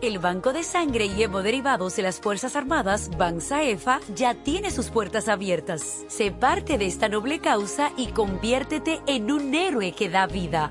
El Banco de Sangre y Derivados de las Fuerzas Armadas, BANSAEFA, ya tiene sus puertas abiertas. Sé parte de esta noble causa y conviértete en un héroe que da vida.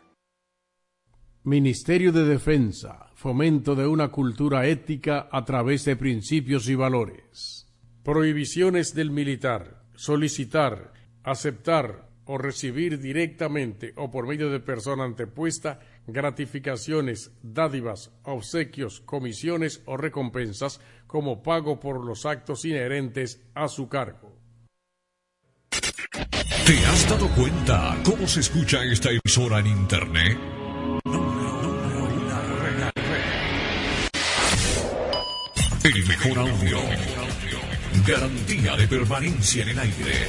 Ministerio de Defensa, fomento de una cultura ética a través de principios y valores. Prohibiciones del militar, solicitar, aceptar o recibir directamente o por medio de persona antepuesta gratificaciones, dádivas, obsequios, comisiones o recompensas como pago por los actos inherentes a su cargo. ¿Te has dado cuenta cómo se escucha esta emisora en Internet? El mejor audio. Garantía de permanencia en el aire.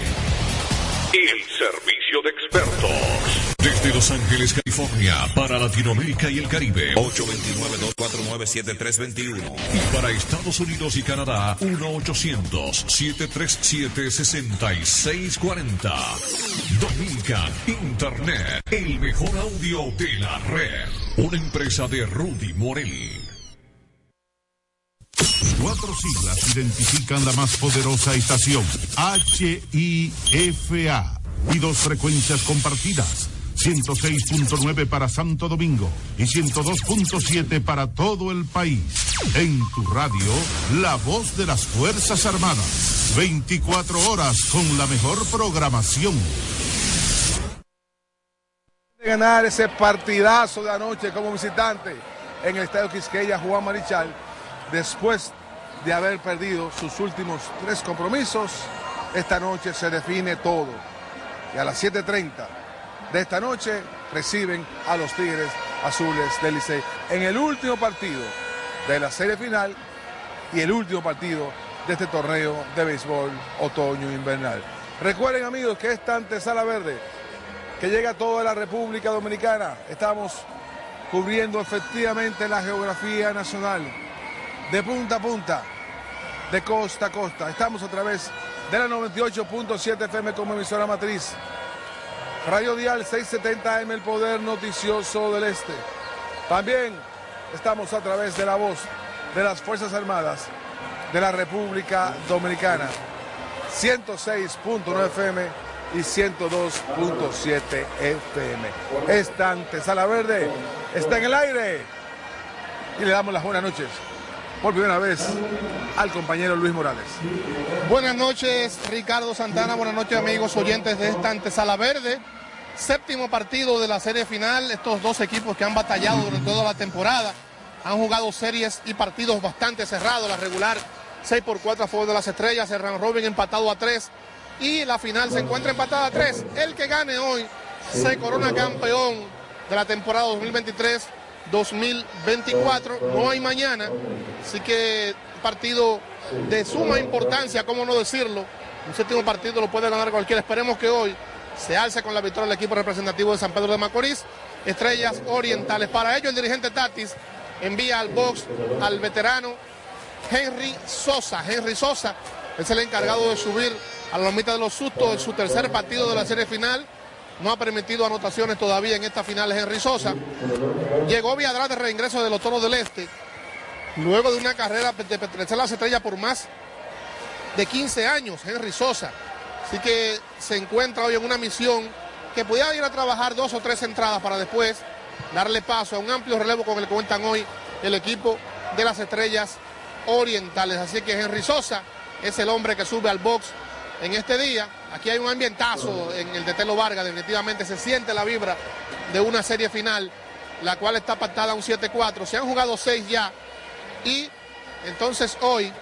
El servicio de expertos. Desde Los Ángeles, California, para Latinoamérica y el Caribe. 829-249-7321. Y para Estados Unidos y Canadá, 1-800-737-6640. Dominican Internet. El mejor audio de la red. Una empresa de Rudy Morel. Cuatro siglas identifican la más poderosa estación, HIFA, y dos frecuencias compartidas, 106.9 para Santo Domingo y 102.7 para todo el país. En tu radio, la voz de las Fuerzas Armadas, 24 horas con la mejor programación. Ganar ese partidazo de anoche como visitante en el Estadio Quisqueya Juan Marichal después de haber perdido sus últimos tres compromisos, esta noche se define todo. Y a las 7.30 de esta noche reciben a los Tigres Azules del Licey en el último partido de la serie final y el último partido de este torneo de béisbol otoño-invernal. Recuerden amigos que esta antesala verde que llega a toda la República Dominicana, estamos cubriendo efectivamente la geografía nacional de punta a punta, de costa a costa. Estamos a través de la 98.7 FM como emisora matriz. Radio Dial 670 AM, el poder noticioso del este. También estamos a través de la voz de las Fuerzas Armadas de la República Dominicana. 106.9 FM y 102.7 FM. Esta antesala verde está en el aire. Y le damos las buenas noches por primera vez al compañero Luis Morales. Buenas noches, Ricardo Santana. Buenas noches, amigos oyentes de esta antesala verde. Séptimo partido de la serie final. Estos dos equipos que han batallado durante toda la temporada han jugado series y partidos bastante cerrados. La regular 6 por 4 a favor de las estrellas. El robin empatado a 3. Y la final se encuentra empatada a 3. El que gane hoy se corona campeón de la temporada 2023 2024. No hay mañana, así que partido de suma importancia, cómo no decirlo. Un séptimo partido lo puede ganar cualquiera. Esperemos que hoy se alce con la victoria del equipo representativo de San Pedro de Macorís. Estrellas Orientales. Para ello, el dirigente Tatis envía al box al veterano Henry Sosa. Henry Sosa es el encargado de subir a la lomita de los sustos en su tercer partido de la serie final. No ha permitido anotaciones todavía en esta final Henry Sosa. Llegó atrás de reingreso de los Toros del Este, luego de una carrera de pertenecer las estrellas por más de 15 años, Henry Sosa. Así que se encuentra hoy en una misión que pudiera ir a trabajar dos o tres entradas para después darle paso a un amplio relevo con el que cuentan hoy el equipo de las estrellas orientales. Así que Henry Sosa es el hombre que sube al box en este día. Aquí hay un ambientazo en el de Telo Vargas, definitivamente se siente la vibra de una serie final, la cual está pactada a un 7-4. Se han jugado seis ya y entonces hoy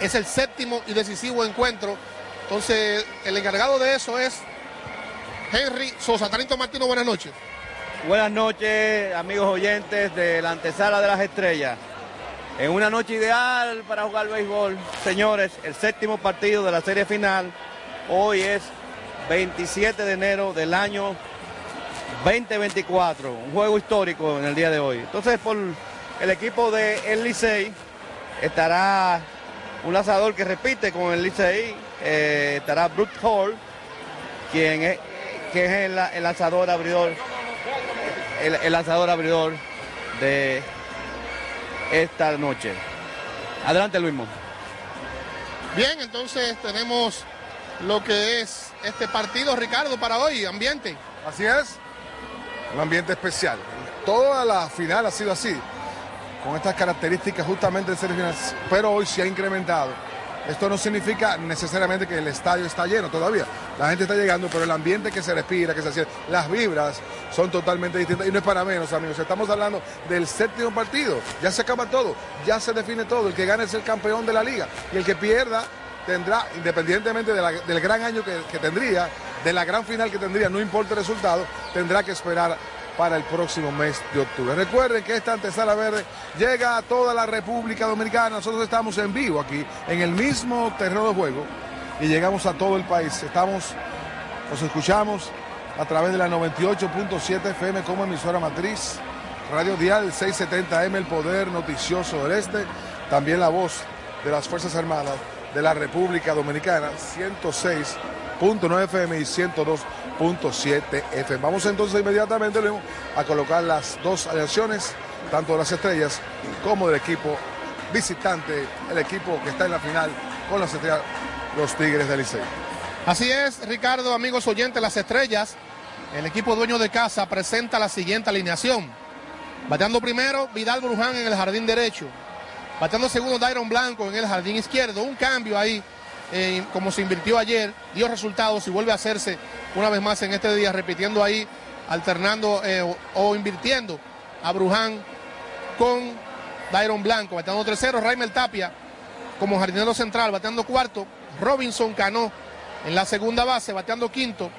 es el séptimo y decisivo encuentro. Entonces el encargado de eso es Henry Sosa. Tanito Martino, buenas noches. Buenas noches, amigos oyentes de la antesala de las estrellas. En una noche ideal para jugar béisbol, señores, el séptimo partido de la serie final. Hoy es 27 de enero del año 2024, un juego histórico en el día de hoy. Entonces, por el equipo de El Licey estará un lanzador que repite con el Licey, eh, estará Brooke Hall, quien es, es el, lanzador abridor, el lanzador abridor de esta noche. Adelante, Luismo. Bien, entonces tenemos lo que es este partido, Ricardo, para hoy, ambiente. Así es, un ambiente especial. Toda la final ha sido así, con estas características justamente de ser final, pero hoy se ha incrementado. Esto no significa necesariamente que el estadio está lleno todavía. La gente está llegando, pero el ambiente que se respira, que se hace, las vibras son totalmente distintas. Y no es para menos, amigos. Estamos hablando del séptimo partido. Ya se acaba todo, ya se define todo. El que gane es el campeón de la liga. Y el que pierda tendrá, independientemente del gran año que, que tendría, de la gran final que tendría, no importa el resultado, tendrá que esperar para el próximo mes de octubre. Recuerden que esta antesala verde llega a toda la República Dominicana. Nosotros estamos en vivo aquí, en el mismo terreno de juego, y llegamos a todo el país. Estamos, nos escuchamos a través de la 98.7 FM como emisora matriz, Radio Dial 670M, el poder noticioso del Este, también la voz de las Fuerzas Armadas de la República Dominicana, 106.9 FM y 102.7 FM. Vamos entonces inmediatamente a colocar las dos aleaciones, tanto de las estrellas como del equipo visitante, el equipo que está en la final con las estrellas, los Tigres del Licey. Así es, Ricardo, amigos oyentes, las estrellas. El equipo dueño de casa presenta la siguiente alineación. Bateando primero, Vidal Bruján en el jardín derecho. Bateando segundo, Dairon Blanco en el jardín izquierdo. Un cambio ahí, eh, como se invirtió ayer, dio resultados y vuelve a hacerse una vez más en este día, repitiendo ahí, alternando eh, o, invirtiendo a Bruján con Dairon Blanco. Bateando tercero, Raimel Tapia como jardinero central, bateando cuarto. Robinson Cano en la segunda base, bateando quinto.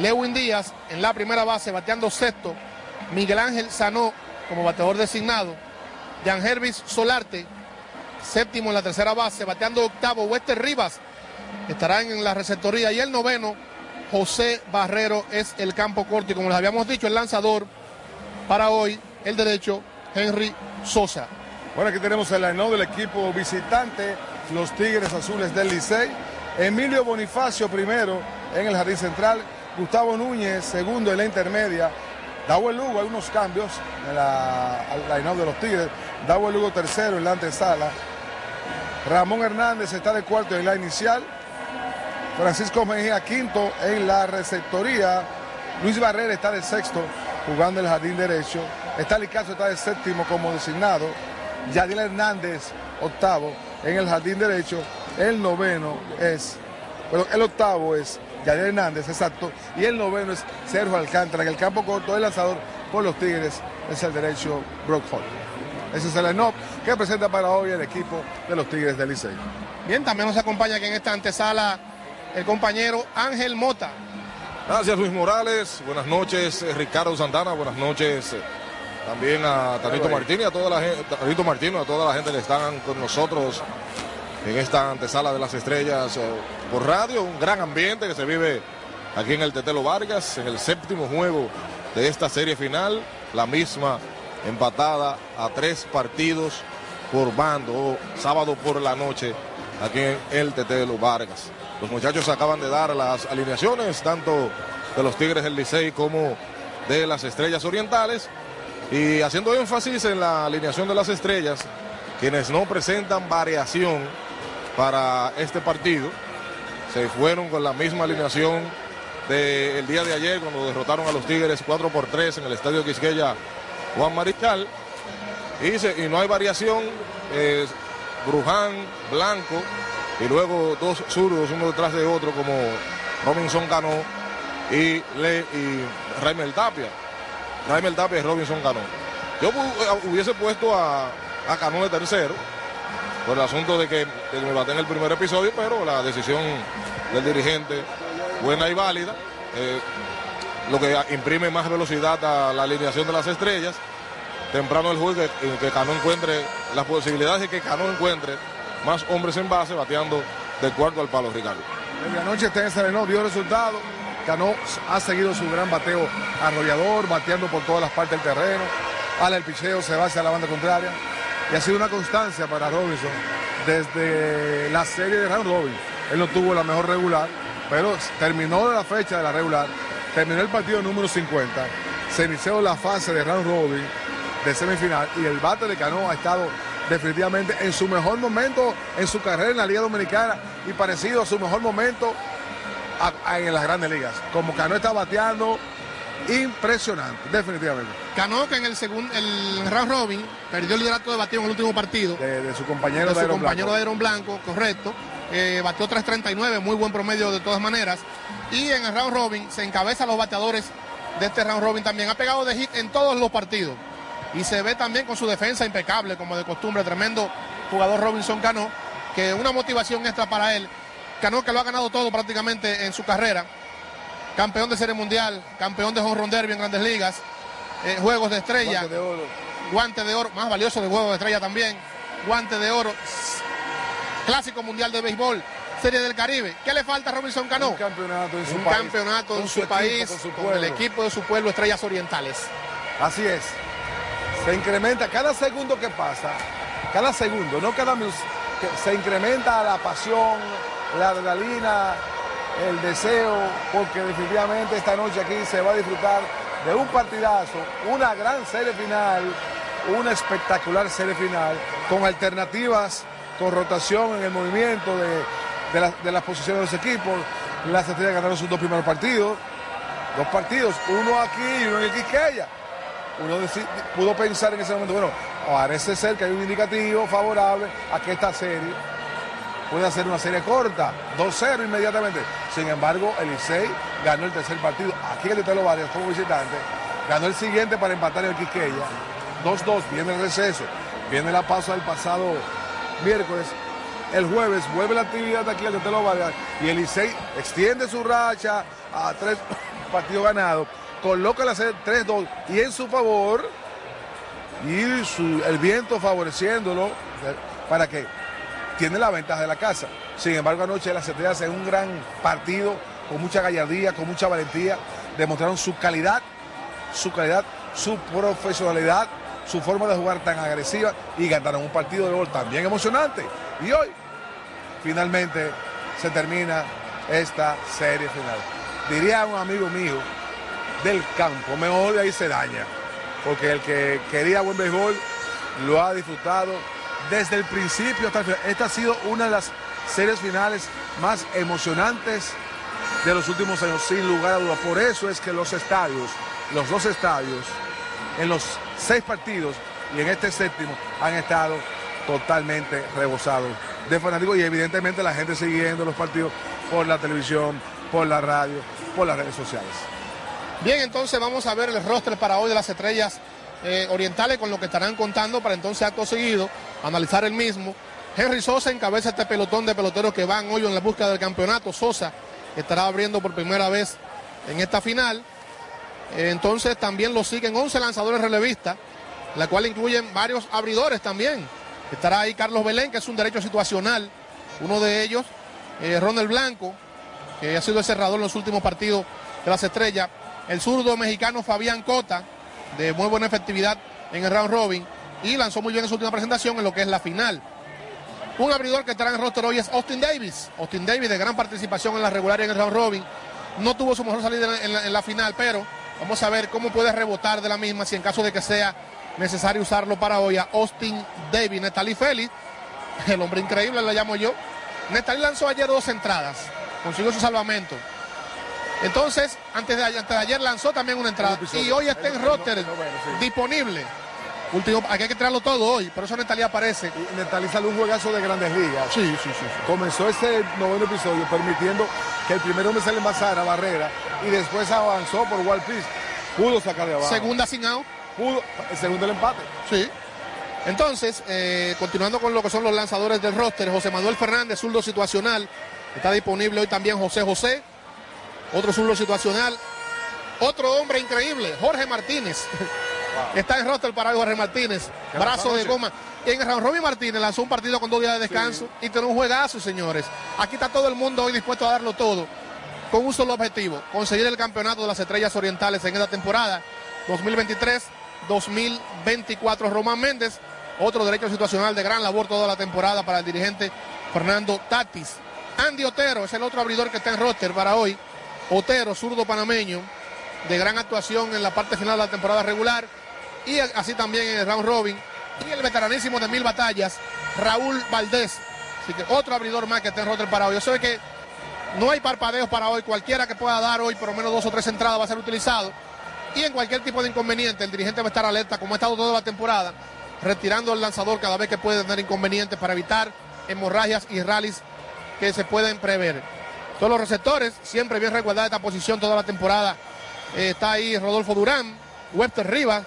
Lewin Díaz en la primera base, bateando sexto. Miguel Ángel Sanó como bateador designado. Jan Hervis Solarte, séptimo en la tercera base, bateando octavo. Wester Rivas estará en la receptoría. Y el noveno, José Barrero, es el campo corto. Y como les habíamos dicho, el lanzador para hoy, el derecho, Henry Sosa. Bueno, aquí tenemos el line del equipo visitante, los Tigres Azules del Licey. Emilio Bonifacio primero en el jardín central. Gustavo Núñez segundo en la intermedia. Dawel Lugo, hay unos cambios en la line de los Tigres. Dawel Lugo tercero en la antesala. Ramón Hernández está de cuarto en la inicial. Francisco Mejía quinto en la receptoría. Luis Barrera está de sexto jugando en el jardín derecho. Está Licazo está de séptimo como designado. Yadiel Hernández octavo en el jardín derecho. El noveno es, bueno, el octavo es Yadiel Hernández, exacto. Y el noveno es Sergio Alcántara. En el campo corto, el lanzador por los Tigres es el derecho Brock Hall. Ese es el line que presenta para hoy el equipo de los Tigres del Licey. Bien, también nos acompaña aquí en esta antesala el compañero Ángel Mota. Gracias Luis Morales, buenas noches Ricardo Santana, buenas noches también a Tanito Martín y a toda la gente, Tanito Martino, a toda la gente que están con nosotros en esta antesala de las estrellas eh, por radio, un gran ambiente que se vive aquí en el Tetelo Vargas, en el séptimo juego de esta serie final, la misma empatada a tres partidos por bando, sábado por la noche, aquí en el Tetelo Vargas. Los muchachos acaban de dar las alineaciones, tanto de los Tigres del Licey como de las Estrellas Orientales. Y haciendo énfasis en la alineación de las Estrellas, quienes no presentan variación para este partido, se fueron con la misma alineación del día de ayer cuando derrotaron a los Tigres 4 por 3 en el Estadio Quisqueya Juan Marichal. Y, no hay variación, Bruján, Blanco, y luego dos zurdos, uno detrás de otro, como Robinson Cano y, Le, y Raimel Tapia. Raimel Tapia y Robinson Cano. Yo hubiese puesto a, a Cano de tercero, por el asunto de que, me bate en el primer episodio, pero la decisión del dirigente, buena y válida, eh, lo que imprime más velocidad a la alineación de las estrellas. Temprano el juego que, que Cano encuentre las posibilidades de que Cano encuentre más hombres en base, bateando del cuarto al palo, Ricardo. Medianoche está en Serenó, dio resultado. Cano ha seguido su gran bateo arrollador, bateando por todas las partes del terreno. Ala el picheo, se va hacia la banda contraria. Y ha sido una constancia para Robinson desde la serie de round robin. Él no tuvo la mejor regular, pero terminó la fecha de la regular, terminó el partido número 50, se inició la fase de round robin de semifinal y el bate de Cano ha estado definitivamente en su mejor momento en su carrera en la Liga Dominicana y parecido a su mejor momento en las grandes ligas. Como Cano está bateando, impresionante, definitivamente. Cano que en el segundo, el round robin perdió el liderato de bateo en el último partido. De, su compañero de, su compañero Blanco. de Blanco, correcto. Eh, bateó 3.39, muy buen promedio de todas maneras. Y en el round robin se encabeza los bateadores de este round robin también. Ha pegado de hit en todos los partidos. Y se ve también con su defensa impecable, como de costumbre, tremendo jugador Robinson Cano, que una motivación extra para él. Cano que lo ha ganado todo prácticamente en su carrera. Campeón de Serie Mundial, campeón de Home Run Derby en Grandes Ligas, eh, Juegos de Estrella, Guante de oro. guante de oro, más valioso de Juegos de Estrella también, guante de oro, Clásico Mundial de Béisbol, Serie del Caribe. ¿Qué le falta a Robinson Cano? Un campeonato en su Un país, campeonato en con su, su equipo, país, con su con pueblo. el equipo de su pueblo, Estrellas Orientales. Así es. Se incrementa cada segundo que pasa, cada segundo, no cada minuto, se incrementa la pasión, la adrenalina, el deseo, porque definitivamente esta noche aquí se va a disfrutar de un partidazo, una gran serie final, una espectacular serie final, con alternativas, con rotación en el movimiento de, de las posiciones de los equipos. Las estrellas ganaron sus dos primeros partidos, dos partidos, uno aquí y uno en el Quisqueya uno pudo pensar en ese momento, bueno, parece ser que hay un indicativo favorable a que esta serie pueda ser una serie corta, 2-0 inmediatamente. Sin embargo, el ganó el tercer partido, aquí en el Telo Vargas como visitante, ganó el siguiente para empatar en el Quisqueya, 2-2, viene el receso, viene la pausa del pasado miércoles, el jueves vuelve la actividad aquí al Telo Vargas y el extiende su racha a tres partidos ganados, coloca la serie 3-2 y en su favor y su- el viento favoreciéndolo eh, para que tiene la ventaja de la casa. Sin embargo, anoche las estrellas en un gran partido, con mucha gallardía, con mucha valentía, demostraron su calidad, su calidad, su profesionalidad, su forma de jugar tan agresiva y ganaron un partido de gol también emocionante. Y hoy, finalmente, se termina esta serie final. Diría un amigo mío del campo, mejor de ahí se daña, porque el que quería buen béisbol lo ha disfrutado desde el principio hasta el final. Esta ha sido una de las series finales más emocionantes de los últimos años, sin lugar a dudas. Por eso es que los estadios, los dos estadios, en los seis partidos y en este séptimo han estado totalmente rebosados de fanáticos y evidentemente la gente siguiendo los partidos por la televisión, por la radio, por las redes sociales. Bien, entonces vamos a ver el roster para hoy de las estrellas eh, orientales con lo que estarán contando para entonces acto seguido analizar el mismo. Henry Sosa encabeza este pelotón de peloteros que van hoy en la búsqueda del campeonato. Sosa estará abriendo por primera vez en esta final. Eh, entonces también lo siguen 11 lanzadores relevistas, la cual incluyen varios abridores también. Estará ahí Carlos Belén, que es un derecho situacional. Uno de ellos, eh, Ronald Blanco, que ha sido el cerrador en los últimos partidos de las estrellas. El zurdo mexicano Fabián Cota, de muy buena efectividad en el round robin, y lanzó muy bien en su última presentación en lo que es la final. Un abridor que estará en el roster hoy es Austin Davis. Austin Davis de gran participación en la regular en el round robin. no tuvo su mejor salida en la, en la final, pero vamos a ver cómo puede rebotar de la misma si en caso de que sea necesario usarlo para hoy a Austin Davis, Natalie Félix, el hombre increíble le llamo yo. Natalie lanzó ayer dos entradas, consiguió su salvamento. Entonces, antes de, ayer, antes de ayer lanzó también una entrada. Y hoy está en roster disponible. Último, aquí hay que traerlo todo hoy, por eso Natalia aparece. Y Natalie salió un juegazo de grandes ligas. Sí, sí, sí. Comenzó ese noveno episodio permitiendo que el primer hombre se le envasara a Barrera y después avanzó por Wall. Pudo sacar de abajo. Segunda sin out. Pudo, el segundo el empate. Sí. Entonces, eh, continuando con lo que son los lanzadores del roster, José Manuel Fernández, zurdo situacional. Está disponible hoy también José José, otro zurdo situacional. Otro hombre increíble, Jorge Martínez. Está en roster para hoy Jorge Martínez, ¿Qué brazo de goma. Y en Robin Martínez lanzó un partido con dos días de descanso y tiene un juegazo, señores. Aquí está todo el mundo hoy dispuesto a darlo todo con un solo objetivo, conseguir el campeonato de las estrellas orientales en esta temporada 2023-2024. Román Méndez, otro derecho situacional de gran labor toda la temporada para el dirigente Fernando Tatis. Andy Otero es el otro abridor que está en roster para hoy. Otero, zurdo panameño, de gran actuación en la parte final de la temporada regular y así también en el round robin. Y el veteranísimo de mil batallas, Raúl Valdés. Así que otro abridor más que está en para hoy. Yo sé que no hay parpadeos para hoy. Cualquiera que pueda dar hoy por lo menos dos o tres entradas va a ser utilizado. Y en cualquier tipo de inconveniente, el dirigente va a estar alerta, como ha estado toda la temporada, retirando el lanzador cada vez que puede tener inconvenientes para evitar hemorragias y rallies que se pueden prever. Todos los receptores, siempre bien recordada esta posición toda la temporada. Eh, está ahí Rodolfo Durán, Webster Rivas,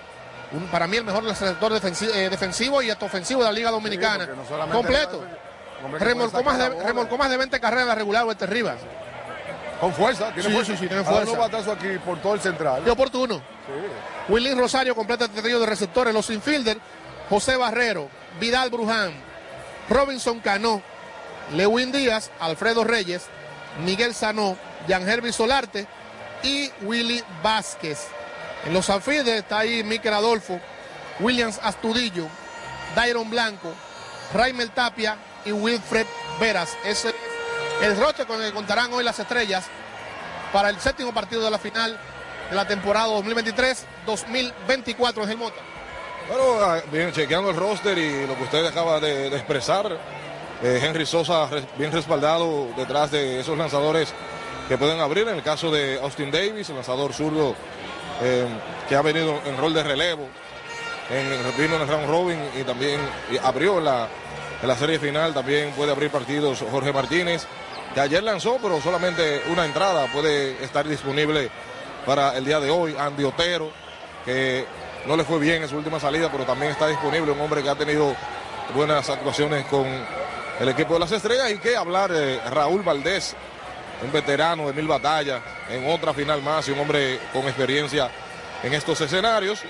un- para mí el mejor receptor defensi- eh, defensivo y hasta ofensivo de la Liga Dominicana. no Completo. Remolcó más, de, remolcó más de 20 carreras en la regular Webster Rivas. Con fuerza, tiene Sí, fuerza. sí, sí, tiene fuerza. batazos aquí por todo el central. Qué oportuno. Willy Rosario completa este trío de receptores. Los infielder, José Barrero, Vidal Bruján, Robinson Cano, Lewin Díaz, Alfredo Reyes, Miguel Sanó, Hervis Solarte y Willy Vázquez. En los outfielders está ahí Miquel Adolfo, Williams Astudillo, Dairon Blanco, Raimel Tapia y Wilfred Veras. Ese es el roster con el que contarán hoy las estrellas para el séptimo partido de la final de la temporada 2023-2024 en el Mota. Bueno, ah, bien, chequeando el roster y lo que usted acaba de expresar, eh, Henry Sosa bien respaldado detrás de esos lanzadores que pueden abrir. En el caso de Austin Davis, el lanzador zurdo eh, que ha venido en rol de relevo, en, vino en el round robin y también abrió la, la serie final. También puede abrir partidos Jorge Martínez, que ayer lanzó, pero solamente una entrada puede estar disponible para el día de hoy. Andy Otero, que no le fue bien en su última salida, pero también está disponible un hombre que ha tenido buenas actuaciones con el equipo de las estrellas y que hablar de Raúl Valdés, un veterano de mil batallas, en otra final más y un hombre con experiencia en estos escenarios.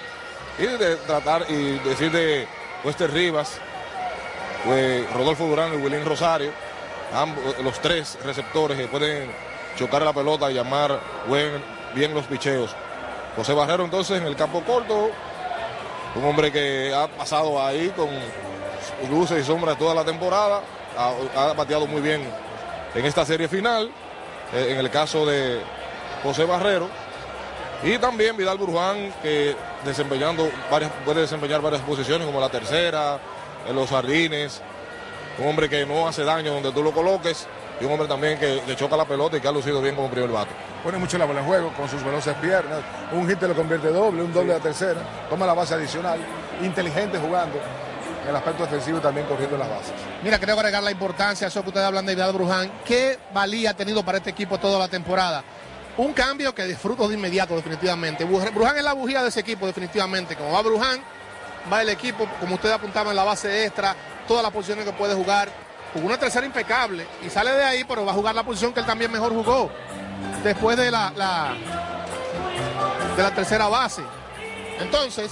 Y de tratar y decir de Wester Rivas, pues, Rodolfo Durán y Wilín Rosario, ambos, los tres receptores que pueden chocar la pelota y llamar buen- bien los picheos. José Barrero entonces en el campo corto, un hombre que ha pasado ahí con luces y sombras toda la temporada, ha, ha bateado muy bien en esta serie final, eh, en el caso de José Barrero, y también Vidal Bruján, que desempeñando varias, puede desempeñar varias posiciones como la tercera, en los jardines, un hombre que no hace daño donde tú lo coloques, y un hombre también que, que choca la pelota y que ha lucido bien como primer vato. Pone mucho la bola en juego con sus veloces piernas. Un hit te lo convierte doble, un doble a tercera. Toma la base adicional. Inteligente jugando. El aspecto defensivo y también corriendo las bases. Mira, creo agregar la importancia eso que ustedes hablan de Vidal Bruján. ¿Qué valía ha tenido para este equipo toda la temporada? Un cambio que disfruto de inmediato, definitivamente. Bru- Bruján es la bujía de ese equipo, definitivamente. Como va Bruján, va el equipo, como ustedes apuntaban la base extra, todas las posiciones que puede jugar. Jugó una tercera impecable y sale de ahí, pero va a jugar la posición que él también mejor jugó. Después de la- de la tercera base. Entonces,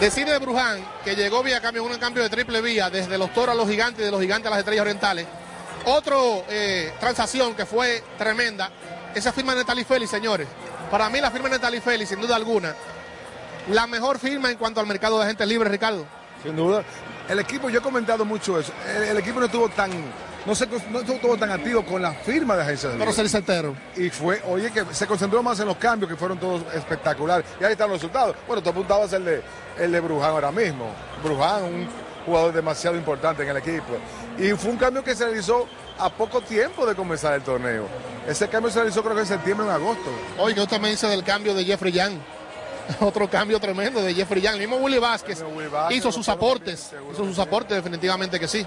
Decide de Bruján que llegó vía cambio, un cambio de triple vía desde los toros a los gigantes y de los gigantes a las estrellas orientales. Otro eh, transacción que fue tremenda, esa firma de Netali Félix, señores. Para mí la firma de Netali Félix, sin duda alguna, la mejor firma en cuanto al mercado de agentes libres, Ricardo. Sin duda. El equipo, yo he comentado mucho eso. El, el equipo no estuvo tan, no, se, no estuvo tan activo con la firma de agencia de Pero ser certero. Y fue, oye, que se concentró más en los cambios que fueron todos espectaculares. Y ahí están los resultados. Bueno, tú apuntabas el de, el de Bruján ahora mismo. Bruján, un jugador demasiado importante en el equipo. Y fue un cambio que se realizó a poco tiempo de comenzar el torneo. Ese cambio se realizó creo que en septiembre o en agosto. Oye, usted me dice del cambio de Jeffrey Young. Otro cambio tremendo de Jeffrey Young. El mismo Willy Vázquez, hizo sus aportes. Hizo sus aportes, definitivamente que sí.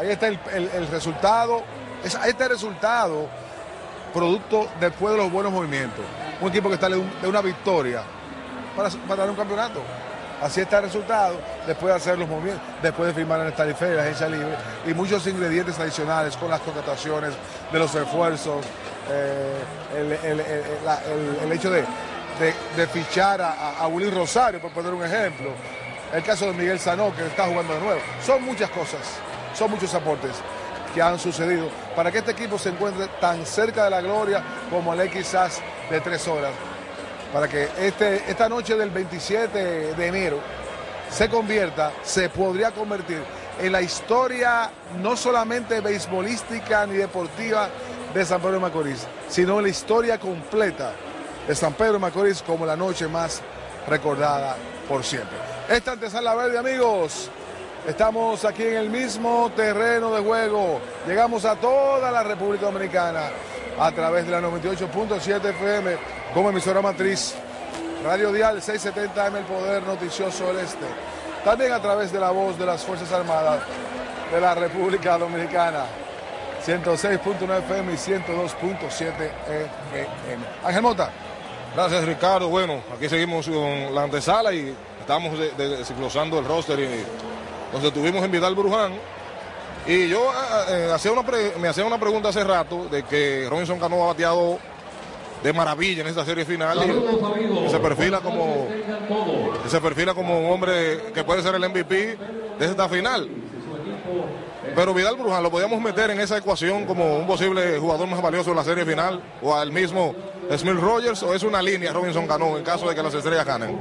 Ahí está el, resultado. Es, este resultado, producto después de los buenos movimientos. Un equipo que está de, una victoria para, para dar un campeonato. Así está el resultado, después de hacer los movimientos, después de firmar en esta tarifa la agencia libre, y muchos ingredientes adicionales con las contrataciones, de los esfuerzos, eh, el, hecho de, fichar a, Willy Rosario, por poner un ejemplo, el caso de Miguel Sanó, que está jugando de nuevo. Son muchas cosas, son muchos aportes que han sucedido para que este equipo se encuentre tan cerca de la gloria como el quizás de tres horas para que este, esta noche del 27 de enero se convierta, se podría convertir en la historia no solamente beisbolística ni deportiva de San Pedro de Macorís, sino en la historia completa de San Pedro de Macorís como la noche más recordada por siempre. Esta antesala verde, amigos. Estamos aquí en el mismo terreno de juego. Llegamos a toda la República Dominicana a través de la 98.7 FM como emisora matriz. Radio Dial 670M El Poder Noticioso del Este. También a través de la voz de las Fuerzas Armadas de la República Dominicana. 106.9 FM y 102.7 FM. Ángel Mota. Gracias Ricardo. Bueno, aquí seguimos con la antesala y estamos desglosando el roster y nos detuvimos en Vidal Bruján. Y yo eh, eh, hacía una me hacía una pregunta hace rato de que Robinson Cano ha bateado de maravilla en esta serie final y, se perfila como se perfila como un hombre que puede ser el MVP de esta final. Pero Vidal Bruján lo podíamos meter en esa ecuación como un posible jugador más valioso en la serie final o al mismo Smith Rogers o es una línea Robinson Cano en caso de que las estrellas ganen.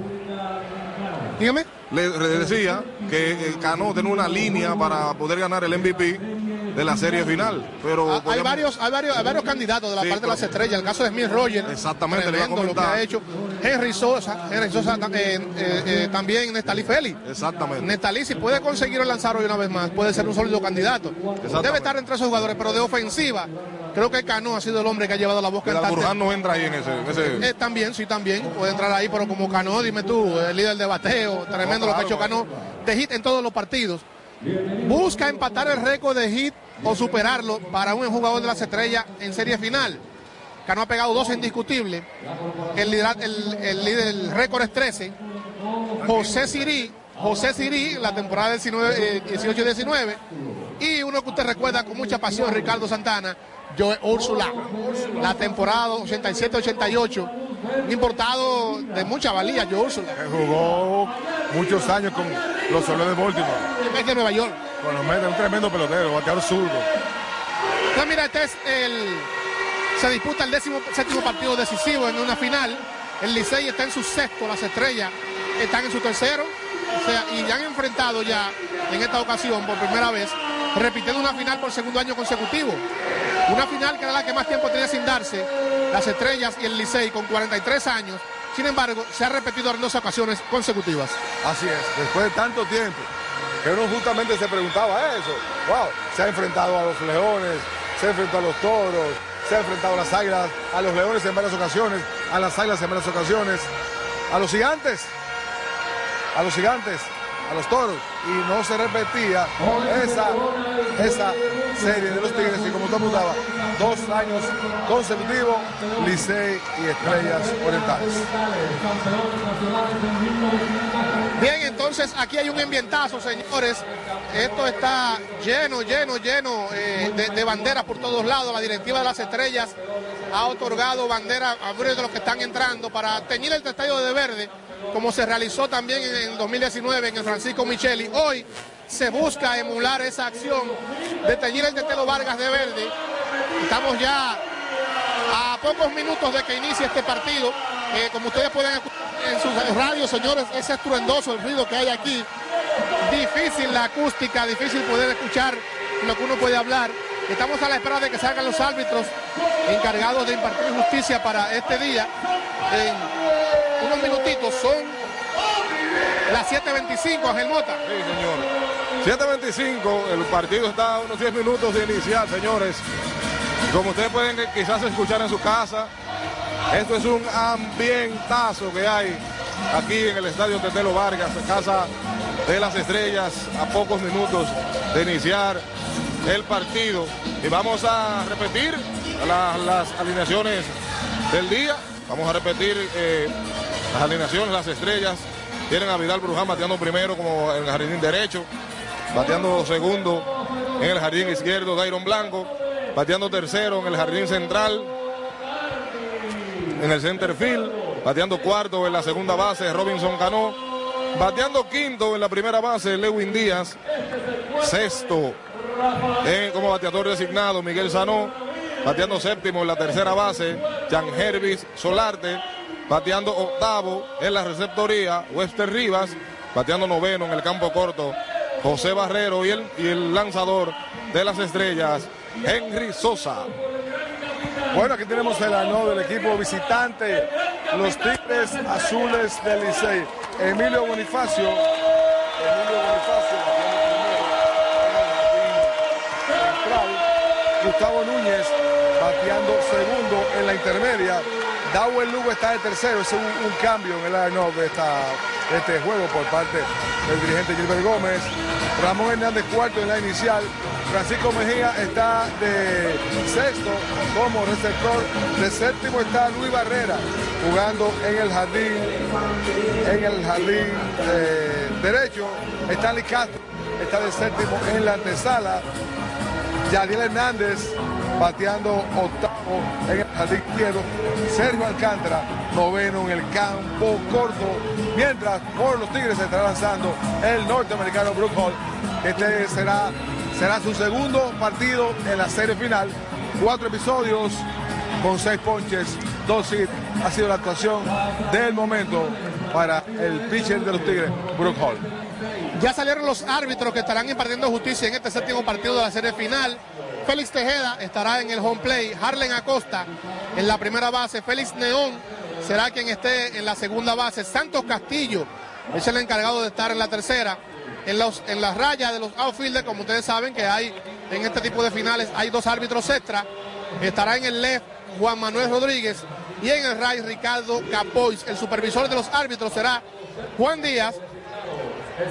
Dígame. Le, decía que eh, Cano tiene una línea para poder ganar el MVP de la serie final. Pero ah, hay, varios, hay, varios, hay varios candidatos de la parte de las estrellas. El caso de Smith Rogers. Exactamente, le lo que ha hecho. Henry Sosa, Henry Sosa eh, eh, eh, también Nestalí Félix. Exactamente. Nestalí, si puede conseguir lanzar hoy una vez más, puede ser un sólido candidato. Debe estar entre esos jugadores, pero de ofensiva, creo que Cano ha sido el hombre que ha llevado la voz cantante. no entra ahí en ese. también, sí, también. Puede entrar ahí, pero como Cano, dime tú, el líder de bateo, tremendo lo que ha hecho Cano de hit en todos los partidos. Busca empatar el récord de hit o superarlo para un jugador de las estrellas en serie final. Cano ha pegado dos indiscutibles. El, el, líder, el récord es 13. José Sirí, José Sirí, la temporada 18-19. Y uno que usted recuerda con mucha pasión, Ricardo Santana, Joe Úrsula, la temporada 87-88, importado de mucha valía, Joe Úrsula. Jugó muchos años con los solos de Baltimore. En de Nueva York. Bueno, un tremendo pelotero, bateador zurdo. Entonces, mira, este es el. Se disputa el décimo séptimo partido decisivo en una final. El Licey está en su sexto, las estrellas están en su tercero. O sea, y ya han enfrentado ya en esta ocasión por primera vez, repitiendo una final por segundo año consecutivo. Una final que era la que más tiempo tenía sin darse, las estrellas y el Licey con 43 años. Sin embargo, se ha repetido en dos ocasiones consecutivas. Así es, después de tanto tiempo, que uno justamente se preguntaba eso. Wow, se ha enfrentado a los leones, se ha enfrentado a los toros, se ha enfrentado a las águilas, a los leones en varias ocasiones, a las águilas en varias ocasiones, a los gigantes, a los gigantes, a los toros y no se repetía esa, esa serie de los Tigres y como usted apuntaba, dos años consecutivos, Licey y Estrellas Orientales. Bien, entonces aquí hay un ambientazo, señores. Esto está lleno, lleno, lleno eh, de, banderas por todos lados. La directiva de las estrellas ha otorgado banderas a varios de los que están entrando para teñir el estadio de verde como se realizó también en 2019 en el Francisco Micheli. Hoy se busca emular esa acción de teñir el Tetelo Vargas de verde. Estamos ya a pocos minutos de que inicie este partido. como ustedes pueden escuchar en sus radios, señores, es estruendoso el ruido que hay aquí. Difícil la acústica, difícil poder escuchar lo que uno puede hablar. Estamos a la espera de que salgan los árbitros encargados de impartir justicia para este día. Unos minutitos son las 7.25, Ángel Mota. Sí, señor. 7.25, el partido está a unos 10 minutos de iniciar, señores. Como ustedes pueden quizás escuchar en su casa, esto es un ambientazo que hay aquí en el Estadio Tetelo Vargas, Casa de las Estrellas, a pocos minutos de iniciar el partido. Y vamos a repetir las alineaciones del día. Vamos a repetir eh, las alineaciones, las estrellas. Tienen a Vidal Bruján bateando primero como en el jardín derecho, bateando segundo en el jardín izquierdo Dairon Blanco, bateando tercero en el jardín central, en el center field, bateando cuarto en la segunda base Robinson Cano, bateando quinto en la primera base Lewin Díaz, sexto como bateador designado Miguel Sanó, bateando séptimo en la tercera base, Jan Hervis Solarte, bateando octavo en la receptoría, Wester Rivas, bateando noveno en el campo corto, José Barrero y el, y el lanzador de las estrellas, Henry Sosa. Bueno, aquí tenemos el ano del equipo visitante, los Tigres Azules del Licey. Emilio Bonifacio. Emilio Bonifacio. Gustavo Núñez bateando segundo en la intermedia. Dawel Lugo está de tercero, es un, cambio en el ano de, de este juego por parte del dirigente Gilbert Gómez. Ramón Hernández cuarto en la inicial. Francisco Mejía está de sexto como receptor. De séptimo está Luis Barrera jugando en el jardín, en el jardín eh, derecho. Stanley Castro está de séptimo en la antesala. Yadiel Hernández bateando octavo en el jardín izquierdo. Sergio Alcántara, noveno en el campo corto. Mientras por los Tigres se está lanzando el norteamericano Brook Hall. Este será, será su segundo partido en la serie final. Cuatro episodios con seis ponches, dos hits. Ha sido la actuación del momento para el pitcher de los Tigres, Brook Hall. Ya salieron los árbitros que estarán impartiendo justicia en este séptimo partido de la serie final. Félix Tejeda estará en el home play, Harlen Acosta en la primera base, Félix Neón será quien esté en la segunda base, Santos Castillo es el encargado de estar en la tercera. En, los, en las rayas de los outfielders, como ustedes saben que hay en este tipo de finales, hay dos árbitros extra. Estará en el left Juan Manuel Rodríguez y en el right Ricardo Capois. El supervisor de los árbitros será Juan Díaz.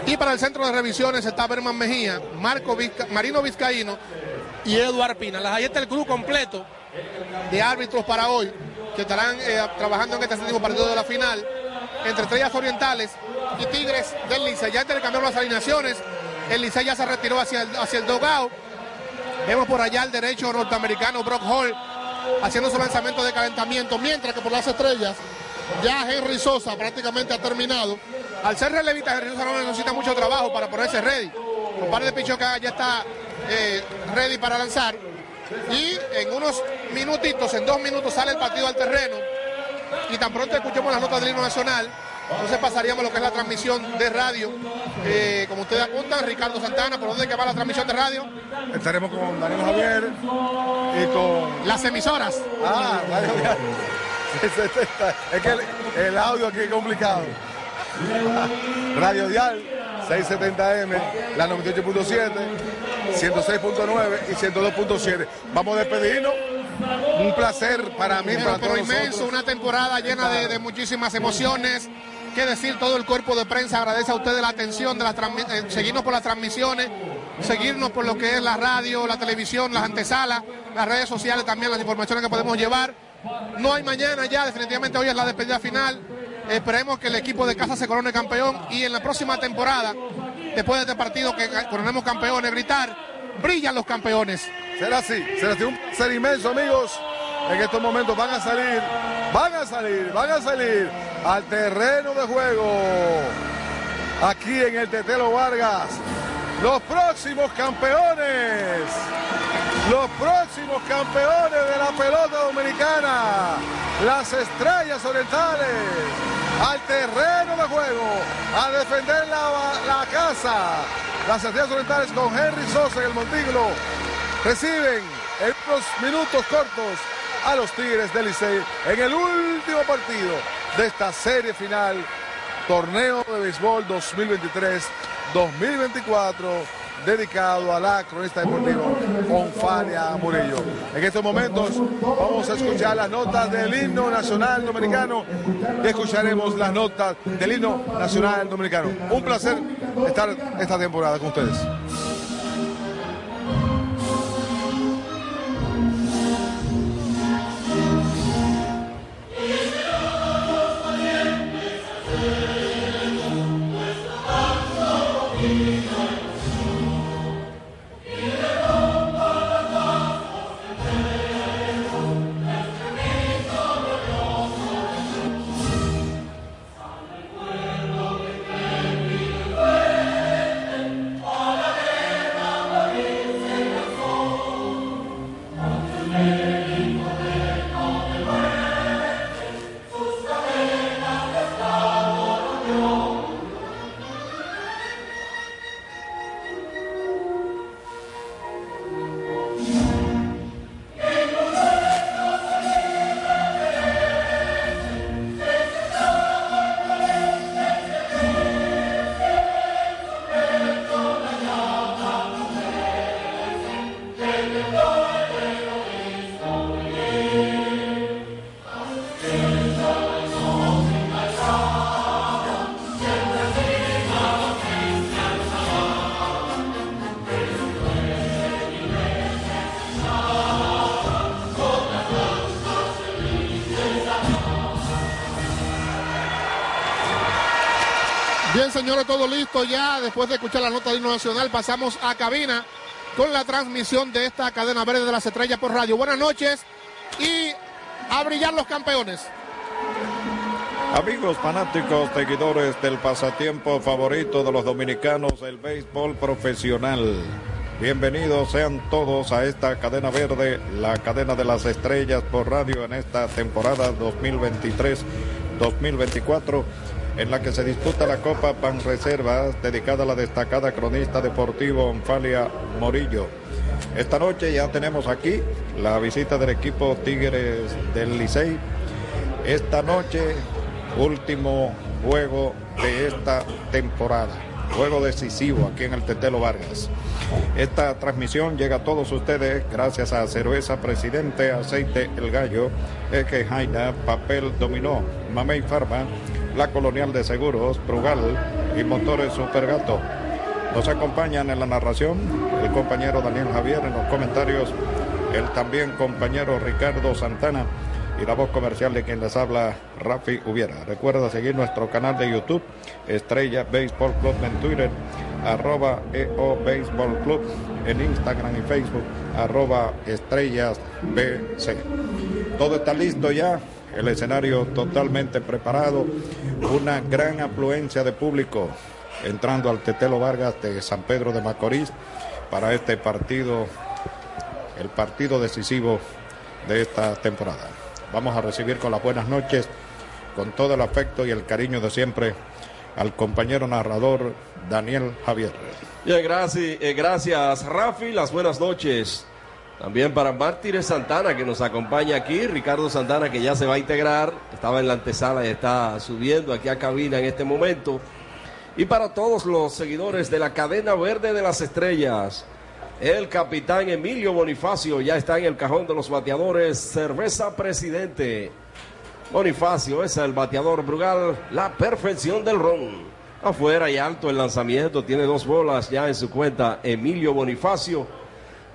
Y para el centro de revisiones está Berman Mejía, Marco Marino Vizcaíno y Eduard Pina. Ahí está el club completo de árbitros para hoy que estarán eh, trabajando en este séptimo partido de la final entre Estrellas Orientales y Tigres del Licey. Ya intercambiaron las alineaciones. El Licey ya se retiró hacia el, hacia el dogao. Vemos por allá el derecho norteamericano Brock Hall haciendo su lanzamiento de calentamiento, mientras que por las estrellas ya Henry Sosa prácticamente ha terminado. Al ser relevista, Henry Sosa no necesita mucho trabajo para ponerse ready. Un par de pichos que ya está eh, ready para lanzar. Y en unos minutitos, en dos minutos, sale el partido al terreno. Y tan pronto escuchemos las notas del himno nacional, entonces pasaríamos a lo que es la transmisión de radio. Eh, como ustedes apuntan, Ricardo Santana, ¿por dónde que va la transmisión de radio? Estaremos con Daniel Javier y con... Las emisoras. Ah, Radio. Es que el, el audio aquí es complicado. Radio Dial 670M, la 98.7, 106.9 y 102.7. Vamos a despedirnos. Un placer para mí, pero, para pero todos inmenso, nosotros. una temporada llena de, de muchísimas emociones. Que decir, todo el cuerpo de prensa agradece a ustedes la atención de las transmi- eh, seguirnos por las transmisiones, seguirnos por lo que es la radio, la televisión, las antesalas, las redes sociales también, las informaciones que podemos llevar. No hay mañana ya, definitivamente hoy es la despedida final. Esperemos que el equipo de casa se corone campeón y en la próxima temporada, después de este partido que coronemos campeones, gritar, brillan los campeones. Será así, será así. Un placer inmenso, amigos. En estos momentos van a salir, van a salir, van a salir al terreno de juego. Aquí en el Tetelo Vargas. Los próximos campeones. Los próximos campeones de la pelota dominicana. Las estrellas orientales. Al terreno de juego. A defender la, casa. Las estrellas orientales con Henry Sosa en el montículo. reciben en unos minutos cortos a los Tigres del Licey en el último partido de esta serie final, torneo de béisbol 2023-2024 dedicado a la cronista deportiva Onfalia Murillo. En estos momentos vamos a escuchar las notas del himno nacional dominicano y escucharemos las notas del himno nacional dominicano. Un placer estar esta temporada con ustedes. Señores, todo listo ya. Después de escuchar la nota de himno nacional, pasamos a cabina con la transmisión de esta cadena verde de las estrellas por radio. Buenas noches y a brillar los campeones. Amigos fanáticos, seguidores del pasatiempo favorito de los dominicanos, el béisbol profesional. Bienvenidos sean todos a esta cadena verde, la cadena de las estrellas por radio en esta temporada 2023-2024 en la que se disputa la Copa Pan Reservas dedicada a la destacada cronista deportivo Onfalia Morillo. Esta noche ya tenemos aquí la visita del equipo Tigres del Licey. Esta noche, último juego de esta temporada. Juego decisivo aquí en el Tetelo Vargas. Esta transmisión llega a todos ustedes gracias a Cerveza Presidente, Aceite El Gallo, Eje Jaina, Papel Dominó, Mamey Farma, La Colonial de Seguros, Prugal y Motores Supergato. Nos acompañan en la narración el compañero Daniel Javier, en los comentarios el también compañero Ricardo Santana y la voz comercial de quien les habla, Rafi Hubiera. Recuerda seguir nuestro canal de YouTube, Estrella Baseball Club en Twitter, arroba EO Baseball Club en Instagram y Facebook, arroba Estrellas BC. Todo está listo ya, el escenario totalmente preparado, una gran afluencia de público entrando al Tetelo Vargas de San Pedro de Macorís para este partido, el partido decisivo de esta temporada. Vamos a recibir con las buenas noches, con todo el afecto y el cariño de siempre, al compañero narrador Daniel Javier. Bien, gracias, eh, gracias Rafi, las buenas noches. También para Mártires Santana que nos acompaña aquí, Ricardo Santana que ya se va a integrar, estaba en la antesala y está subiendo aquí a cabina en este momento. Y para todos los seguidores de la cadena verde de las estrellas, el capitán Emilio Bonifacio ya está en el cajón de los bateadores. Cerveza Presidente. Bonifacio es el bateador Brugal, la perfección del ron. Afuera y alto el lanzamiento, tiene dos bolas ya en su cuenta Emilio Bonifacio.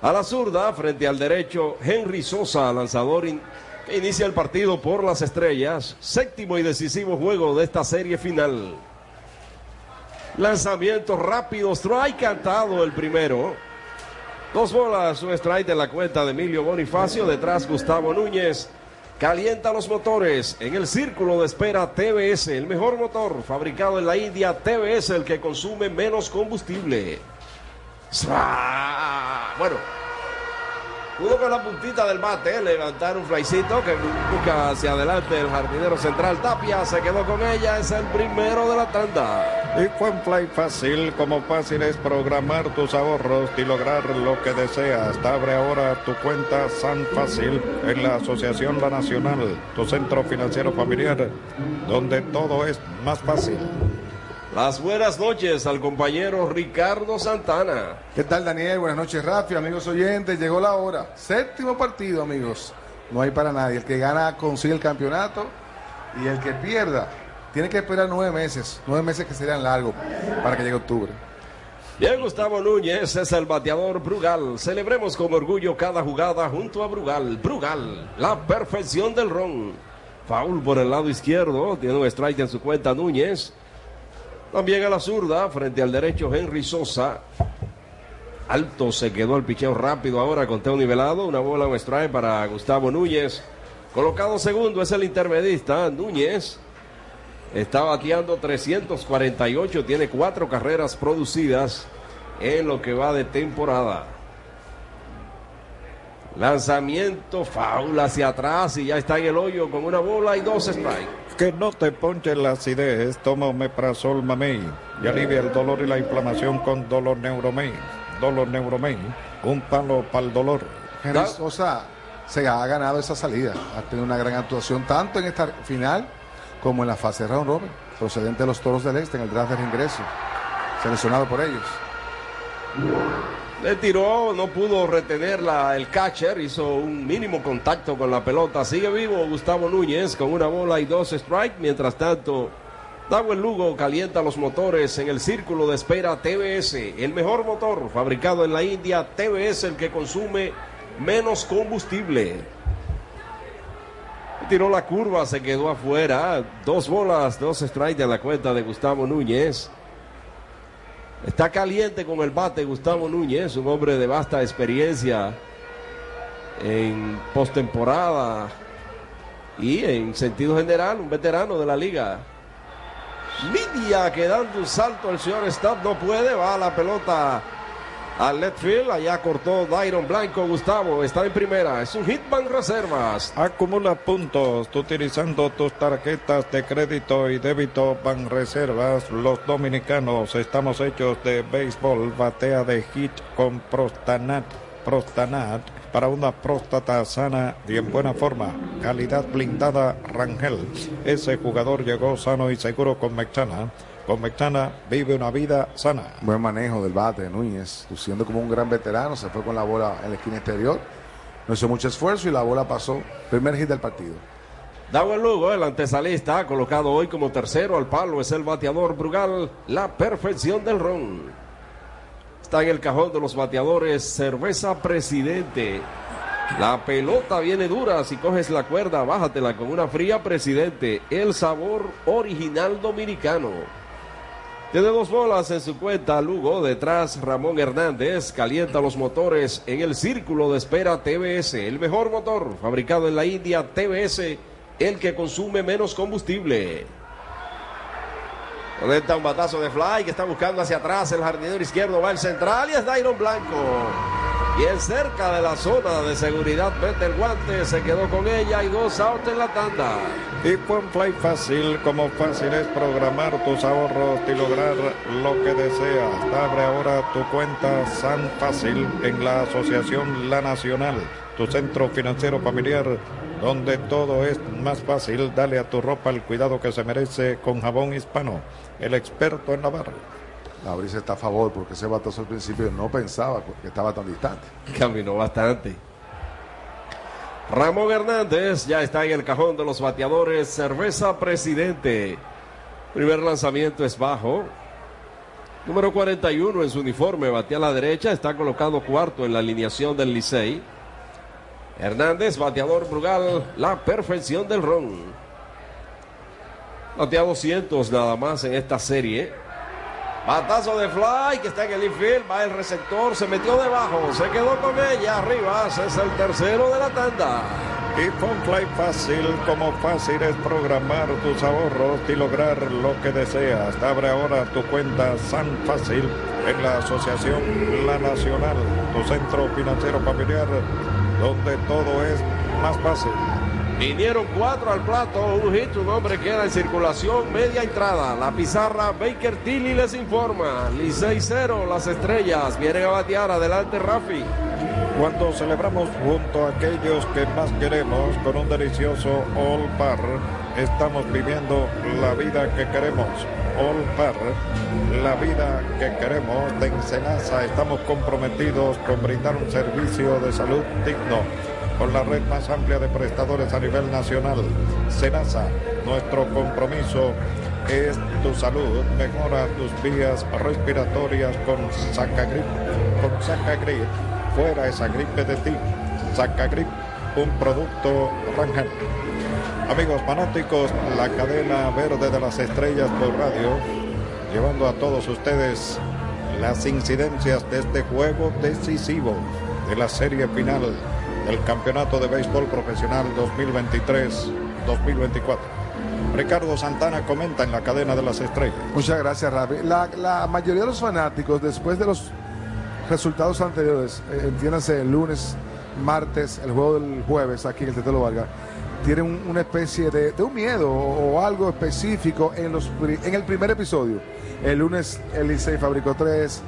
A la zurda, frente al derecho, Henry Sosa, lanzador que inicia el partido por las estrellas. Séptimo y decisivo juego de esta serie final. Lanzamiento rápido, strike cantado el primero. Dos bolas, un strike en la cuenta de Emilio Bonifacio. Detrás Gustavo Núñez. Calienta los motores en el círculo de espera TBS, el mejor motor fabricado en la India. TBS, el que consume menos combustible. Bueno, Pudo con la puntita del bate levantar un flycito que busca hacia adelante el jardinero central Tapia. Se quedó con ella, es el primero de la tanda. Y fue un fly fácil, como fácil es programar tus ahorros y lograr lo que deseas. Abre ahora tu cuenta San Fácil en la Asociación La Nacional, tu centro financiero familiar, donde todo es más fácil. Las buenas noches al compañero Ricardo Santana. ¿Qué tal, Daniel? Buenas noches, Rafi, amigos oyentes. Llegó la hora. Séptimo partido, amigos. No hay para nadie. El que gana consigue el campeonato y el que pierda tiene que esperar nueve meses. Nueve meses que serían largos para que llegue octubre. Bien, Gustavo Núñez es el bateador Brugal. Celebremos con orgullo cada jugada junto a Brugal. Brugal, la perfección del ron. Foul por el lado izquierdo. Tiene un strike en su cuenta Núñez. También a la zurda, frente al derecho Henry Sosa. Alto se quedó el picheo rápido ahora con Teo nivelado. Una bola, un strike para Gustavo Núñez. Colocado segundo es el intermedista Núñez. Está bateando 348, tiene cuatro carreras producidas en lo que va de temporada. Lanzamiento, faula hacia atrás y ya está en el hoyo con una bola y dos strikes. Que no te ponche la acidez, toma Omeprazol Mamey y alivia el dolor y la inflamación con Dolor Neuromey. Dolor Neuromey, un palo para el dolor. Henry Sosa se ha ganado esa salida. Ha tenido una gran actuación tanto en esta final como en la fase de round robin, procedente de los Toros del Este en el draft de ingreso, seleccionado por ellos. Le tiró, no pudo retenerla el catcher, hizo un mínimo contacto con la pelota. Sigue vivo Gustavo Núñez con una bola y dos strikes. Mientras tanto, Dawel Lugo calienta los motores en el círculo de espera TBS. El mejor motor fabricado en la India, TBS, el que consume menos combustible. Tiró la curva, se quedó afuera. Dos bolas, dos strikes de la cuenta de Gustavo Núñez. Está caliente con el bate Gustavo Núñez, un hombre de vasta experiencia en postemporada y en sentido general, un veterano de la liga. Media quedando un salto, el señor Stab no puede, va a la pelota al left field, allá cortó Dairon Blanco, Gustavo, está en primera, es un hitman reservas. Acumula puntos utilizando tus tarjetas de crédito y débito Ban Reservas. Los dominicanos estamos hechos de béisbol, batea de hit con Prostanat. Prostanat para una próstata sana y en buena forma. Calidad blindada Rangel. Ese jugador llegó sano y seguro con Mexana. Con Mexana vive una vida sana. Buen manejo del bate de Núñez, luciendo como un gran veterano, se fue con la bola en la esquina exterior. No hizo mucho esfuerzo y la bola pasó. Primer hit del partido. Dawel Lugo, el antesalista, colocado hoy como tercero al palo, es el bateador Brugal, la perfección del ron. Está en el cajón de los bateadores, cerveza presidente. La pelota viene dura, si coges la cuerda, bájatela con una fría presidente. El sabor original dominicano. Tiene dos bolas en su cuenta Lugo, detrás Ramón Hernández, calienta los motores en el círculo de espera TBS, el mejor motor fabricado en la India, TBS, el que consume menos combustible. Conecta un batazo de fly que está buscando hacia atrás el jardinero izquierdo, va el central y es Dairon Blanco. Bien cerca de la zona de seguridad, mete el guante, se quedó con ella y dos outs en la tanda. Y con Play Fácil, como fácil es programar tus ahorros y lograr lo que deseas. Abre ahora tu cuenta San Fácil en la Asociación La Nacional, tu centro financiero familiar, donde todo es más fácil. Dale a tu ropa el cuidado que se merece con jabón hispano, el experto en la barra. La brisa está a favor porque ese batazo al principio no pensaba que estaba tan distante. Caminó bastante. Ramón Hernández ya está en el cajón de los bateadores. Cerveza Presidente. Primer lanzamiento es bajo. Número 41 en su uniforme, batea a la derecha, está colocado cuarto en la alineación del Licey. Hernández, bateador Brugal, la perfección del ron. Batea 200 nada más en esta serie. Batazo de fly que está en el infield, va el receptor, se metió debajo, se quedó con ella arriba, es el tercero de la tanda. Y con Fly Fácil, como fácil es programar tus ahorros y lograr lo que deseas. Abre ahora tu cuenta San Fácil en la Asociación La Nacional, tu centro financiero familiar, donde todo es más fácil. Vinieron cuatro al plato, un hit, un hombre queda en circulación, media entrada. La pizarra Baker Tilly les informa. Licey 0, las estrellas vienen a batear. Adelante, Rafi. Cuando celebramos junto a aquellos que más queremos con un delicioso All Par, estamos viviendo la vida que queremos. All Par, la vida que queremos de Ensenasa. Estamos comprometidos con brindar un servicio de salud digno con la red más amplia de prestadores a nivel nacional. Senasa, nuestro compromiso es tu salud. Mejora tus vías respiratorias con Sacagrip. Con Sacagrip, fuera esa gripe de ti. Sacagrip, un producto Rangel. Amigos fanáticos, la cadena verde de las estrellas por radio, llevando a todos ustedes las incidencias de este juego decisivo de la serie final del Campeonato de Béisbol Profesional 2023-2024. Ricardo Santana comenta en la cadena de las estrellas. Muchas gracias, Rafi. La, mayoría de los fanáticos, después de los resultados anteriores, eh, entiéndase el lunes, martes, el juego del jueves aquí en el Tetelo Vargas, tienen un- una especie de, un miedo o, algo específico en, los, en el primer episodio. El lunes el Licey fabricó tres,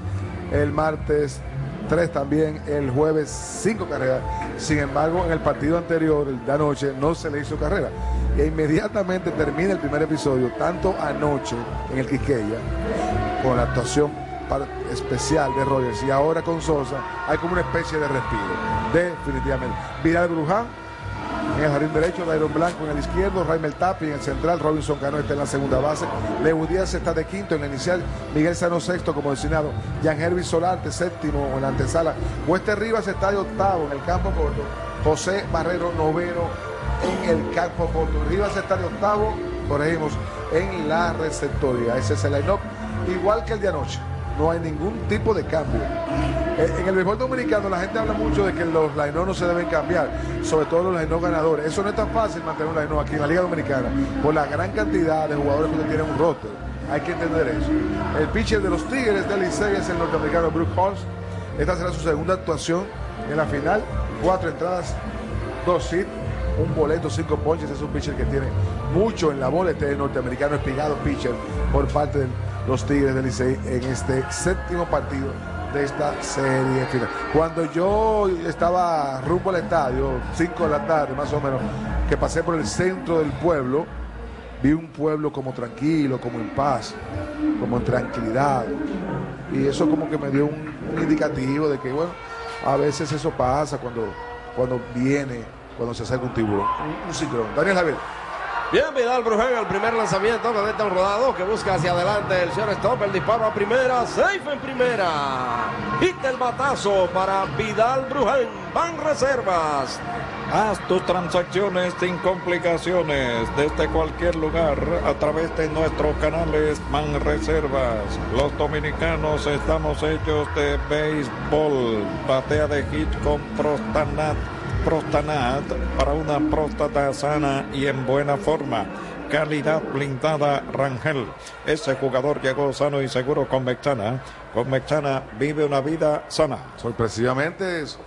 el martes tres también, el jueves cinco carreras. Sin embargo, en el partido anterior, el de anoche, no se le hizo carrera. E inmediatamente termina el primer episodio, tanto anoche en el Quisqueya, con la actuación especial de Rogers y ahora con Sosa, hay como una especie de respiro. Definitivamente. Vidal Bruján en el jardín derecho, Dairon Blanco en el izquierdo, Raimel Tapi en el central, Robinson Cano está en la segunda base, Leo Díaz está de quinto en la inicial, Miguel Sano sexto como designado, Jan Hervis Solarte séptimo en la antesala, Wester Rivas está de octavo en el campo corto, José Barrero noveno en el campo corto, Rivas está de octavo, corregimos, en la receptoría, ese es el line-up, igual que el de anoche, no hay ningún tipo de cambio. En el béisbol dominicano la gente habla mucho de que los line no se deben cambiar, sobre todo los line ganadores. Eso no es tan fácil mantener un line aquí en la Liga Dominicana, por la gran cantidad de jugadores que usted tiene en un roster. Hay que entender eso. El pitcher de los Tigres del Licey es el norteamericano Brooke Halls. Esta será su segunda actuación en la final. Cuatro entradas, dos hits, un boleto, cinco ponches. Es un pitcher que tiene mucho en la bola. Este norteamericano espigado pitcher por parte de los Tigres del Licey en este séptimo partido esta serie final. Cuando yo estaba rumbo al estadio, 5 de la tarde más o menos, que pasé por el centro del pueblo, vi un pueblo como tranquilo, como en paz, como en tranquilidad. Y eso como que me dio un, un indicativo de que, bueno, a veces eso pasa cuando, cuando viene, cuando se acerca un tiburón, un, un ciclón. Daniel Javier. Bien, Vidal Bruján, el primer lanzamiento, cadeta un rodado que busca hacia adelante el shortstop, el disparo a primera, safe en primera. Hit el batazo para Vidal Bruján, van reservas. Haz tus transacciones sin complicaciones desde cualquier lugar a través de nuestros canales Man Reservas. Los dominicanos estamos hechos de béisbol. Batea de hit con Prostanat. Prostanat para una próstata sana y en buena forma. Calidad blindada Rangel. Ese jugador llegó sano y seguro con Mexana. Con Mexana vive una vida sana. Sorpresivamente, eso.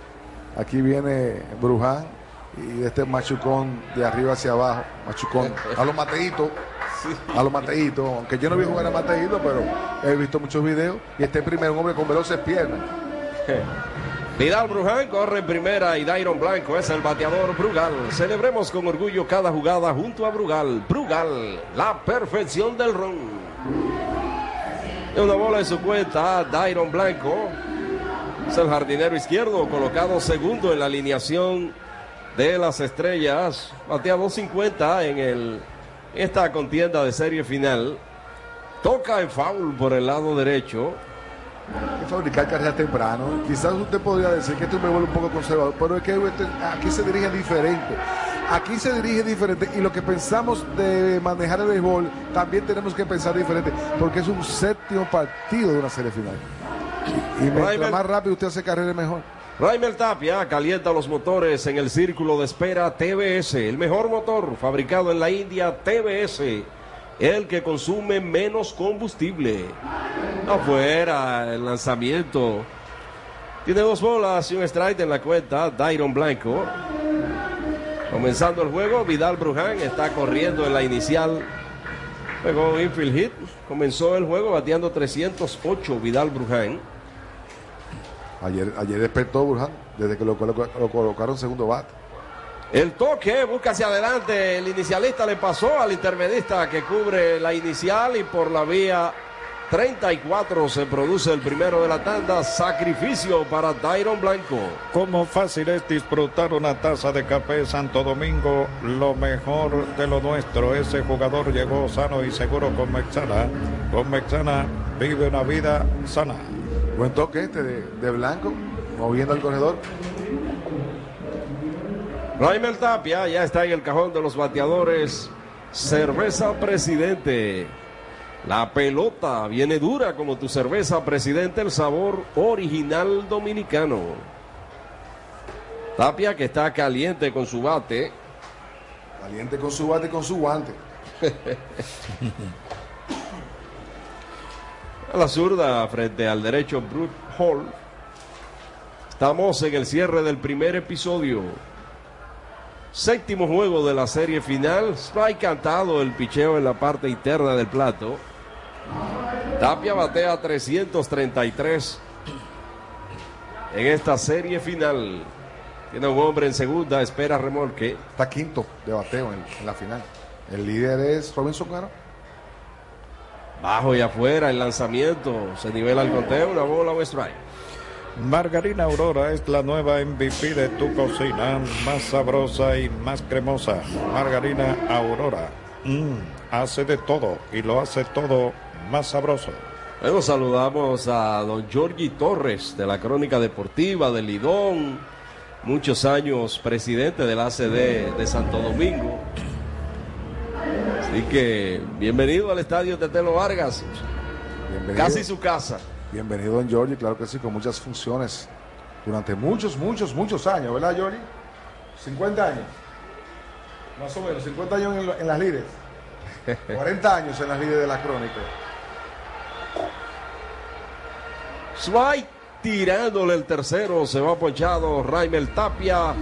aquí viene Bruján y este machucón de arriba hacia abajo, machucón, a los mateitos, a los mateitos, aunque yo no vi jugar a Mateito, pero he visto muchos videos y este primer un hombre con veloces piernas. Vidal Bruján corre en primera y Dairon Blanco es el bateador Brugal. Celebremos con orgullo cada jugada junto a Brugal. Brugal, la perfección del ron. De una bola en su cuenta, Dairon Blanco es el jardinero izquierdo, colocado segundo en la alineación de las estrellas. Batea 250 en el, esta contienda de serie final. Toca en foul por el lado derecho. Que fabricar carreras temprano. Quizás usted podría decir que esto me vuelve un poco conservador, pero es que aquí se dirige diferente. Aquí se dirige diferente y lo que pensamos de manejar el béisbol también tenemos que pensar diferente, porque es un séptimo partido de una serie final. Y mientras más rápido usted hace carrera, mejor. Raimel Tapia calienta los motores en el círculo de espera TBS, el mejor motor fabricado en la India TBS, el que consume menos combustible. Afuera el lanzamiento Tiene dos bolas y un strike en la cuenta. Dairon Blanco. Comenzando el juego, Vidal Bruján está corriendo en la inicial. Pegó infield hit. Comenzó el juego bateando 308 Vidal Bruján. Ayer, ayer despertó Burhan desde que lo, lo colocaron segundo bate. El toque busca hacia adelante. El inicialista le pasó al intermedista que cubre la inicial y por la vía 34 se produce el primero de la tanda. Sacrificio para Dairon Blanco. Como fácil es disfrutar una taza de café Santo Domingo, lo mejor de lo nuestro. Ese jugador llegó sano y seguro con Mexana. Con Mexana vive una vida sana. Buen toque este de, de Blanco, moviendo al corredor. Raimel Tapia ya está en el cajón de los bateadores. Cerveza Presidente. La pelota viene dura como tu cerveza Presidente, el sabor original dominicano. Tapia que está caliente con su bate. Caliente con su bate con su guante. A la zurda frente al derecho Brute Hall. Estamos en el cierre del primer episodio. Séptimo juego de la serie final. Strike cantado el picheo en la parte interna del plato. Tapia batea 333 en esta serie final. Tiene un hombre en segunda, espera remolque. Está quinto de bateo en, en la final. El líder es Robinson Cano. Bajo y afuera el lanzamiento. Se nivela el conteo, una bola, un strike. Margarina Aurora es la nueva MVP de tu cocina, más sabrosa y más cremosa. Margarina Aurora. Mm, hace de todo y lo hace todo más sabroso. Bueno, saludamos a don Giorgi Torres de la Crónica Deportiva de Lidón, muchos años presidente del ACD de Santo Domingo. Así que bienvenido al estadio Tetelo Vargas, Bienvenido. casi su casa. Bienvenido, don Giorgi, claro que sí, con muchas funciones durante muchos, muchos, muchos años, ¿verdad, Giorgi? 50 años. Más o menos, 50 años en, las líderes. 40 años en las líderes de la crónica. Sway tirándole el tercero, se va ponchado Raimel Tapia,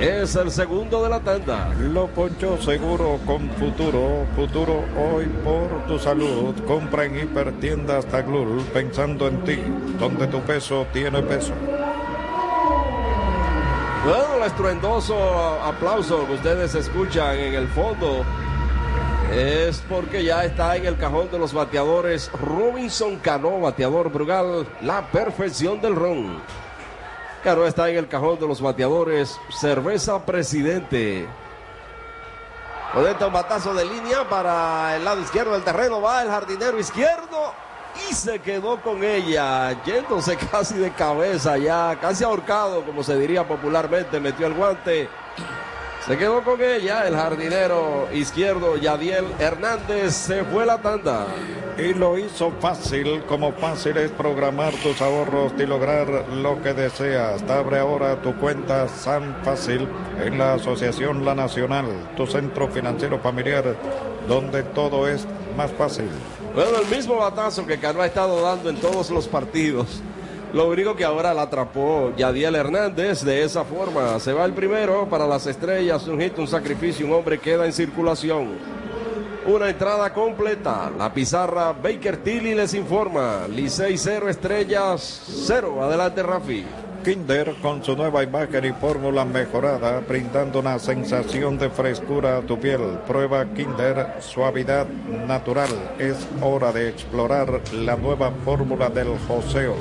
es el segundo de la tanda. Lo poncho seguro con futuro, futuro hoy por tu salud. Compra en hipertiendas Taglul pensando en ti, donde tu peso tiene peso. Bueno, el estruendoso aplauso que ustedes escuchan en el fondo es porque ya está en el cajón de los bateadores Robinson Cano, bateador Brugal, la perfección del ron. Cano está en el cajón de los bateadores Cerveza Presidente. Conecta un batazo de línea para el lado izquierdo del terreno. Va el jardinero izquierdo y se quedó con ella, yéndose casi de cabeza ya, casi ahorcado, como se diría popularmente. Metió el guante. Se quedó con ella el jardinero izquierdo Yadiel Hernández. Se fue la tanda. Y lo hizo fácil, como fácil es programar tus ahorros y lograr lo que deseas. Abre ahora tu cuenta San Fácil en la Asociación La Nacional, tu centro financiero familiar, donde todo es más fácil. Bueno, el mismo batazo que Cano ha estado dando en todos los partidos. Lo único que ahora la atrapó Yadiel Hernández de esa forma. Se va el primero para las estrellas, un hit, un sacrificio, un hombre queda en circulación. Una entrada completa. La pizarra Baker Tilly les informa. Licey 0, estrellas 0. Adelante, Rafi. Kinder con su nueva imagen y fórmula mejorada, brindando una sensación de frescura a tu piel. Prueba Kinder, suavidad natural. Es hora de explorar la nueva fórmula del joseo.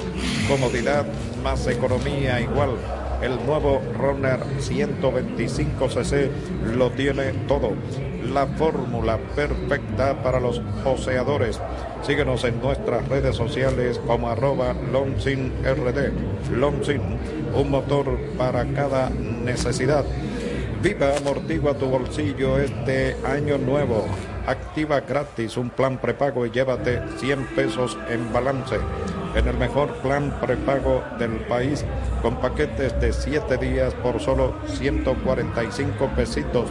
Comodidad más economía igual. El nuevo Runner 125cc lo tiene todo. La fórmula perfecta para los joseadores. Síguenos en nuestras redes sociales como arroba LongSinRD. Longsin, un motor para cada necesidad. Viva amortigua tu bolsillo este año nuevo. Activa gratis un plan prepago y llévate 100 pesos en balance. En el mejor plan prepago del país con paquetes de 7 días por solo 145 pesitos.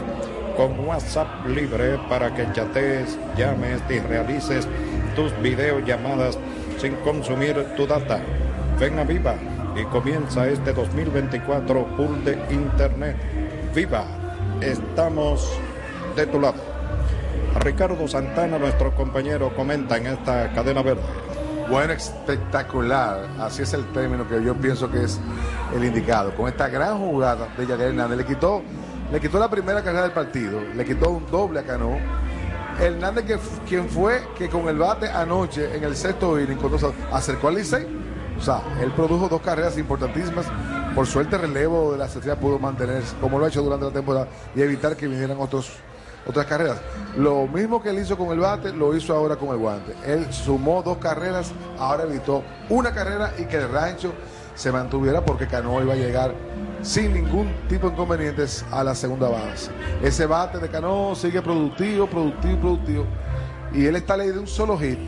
Con WhatsApp libre para que chatees, llames y realices tus videollamadas sin consumir tu data. Ven a Viva y comienza este 2024 pool de Internet. ¡Viva! Estamos de tu lado. Ricardo Santana, nuestro compañero, comenta en esta cadena verde. Bueno, espectacular. Así es el término que yo pienso que es el indicado. Con esta gran jugada de Yadier Hernández, le quitó, le quitó la primera carrera del partido, le quitó un doble a Cano. Hernández, que, quien fue que con el bate anoche en el sexto inning, cuando acercó al Licey, o sea, él produjo dos carreras importantísimas. Por suerte, el relevo de la estrella pudo mantenerse, como lo ha hecho durante la temporada, y evitar que vinieran otros otras carreras. Lo mismo que él hizo con el bate, lo hizo ahora con el guante. Él sumó dos carreras, ahora evitó una carrera y que el rancho se mantuviera porque Cano iba a llegar sin ningún tipo de inconvenientes a la segunda base. Ese bate de Cano sigue productivo, productivo, productivo. Y él está ley de un solo hit,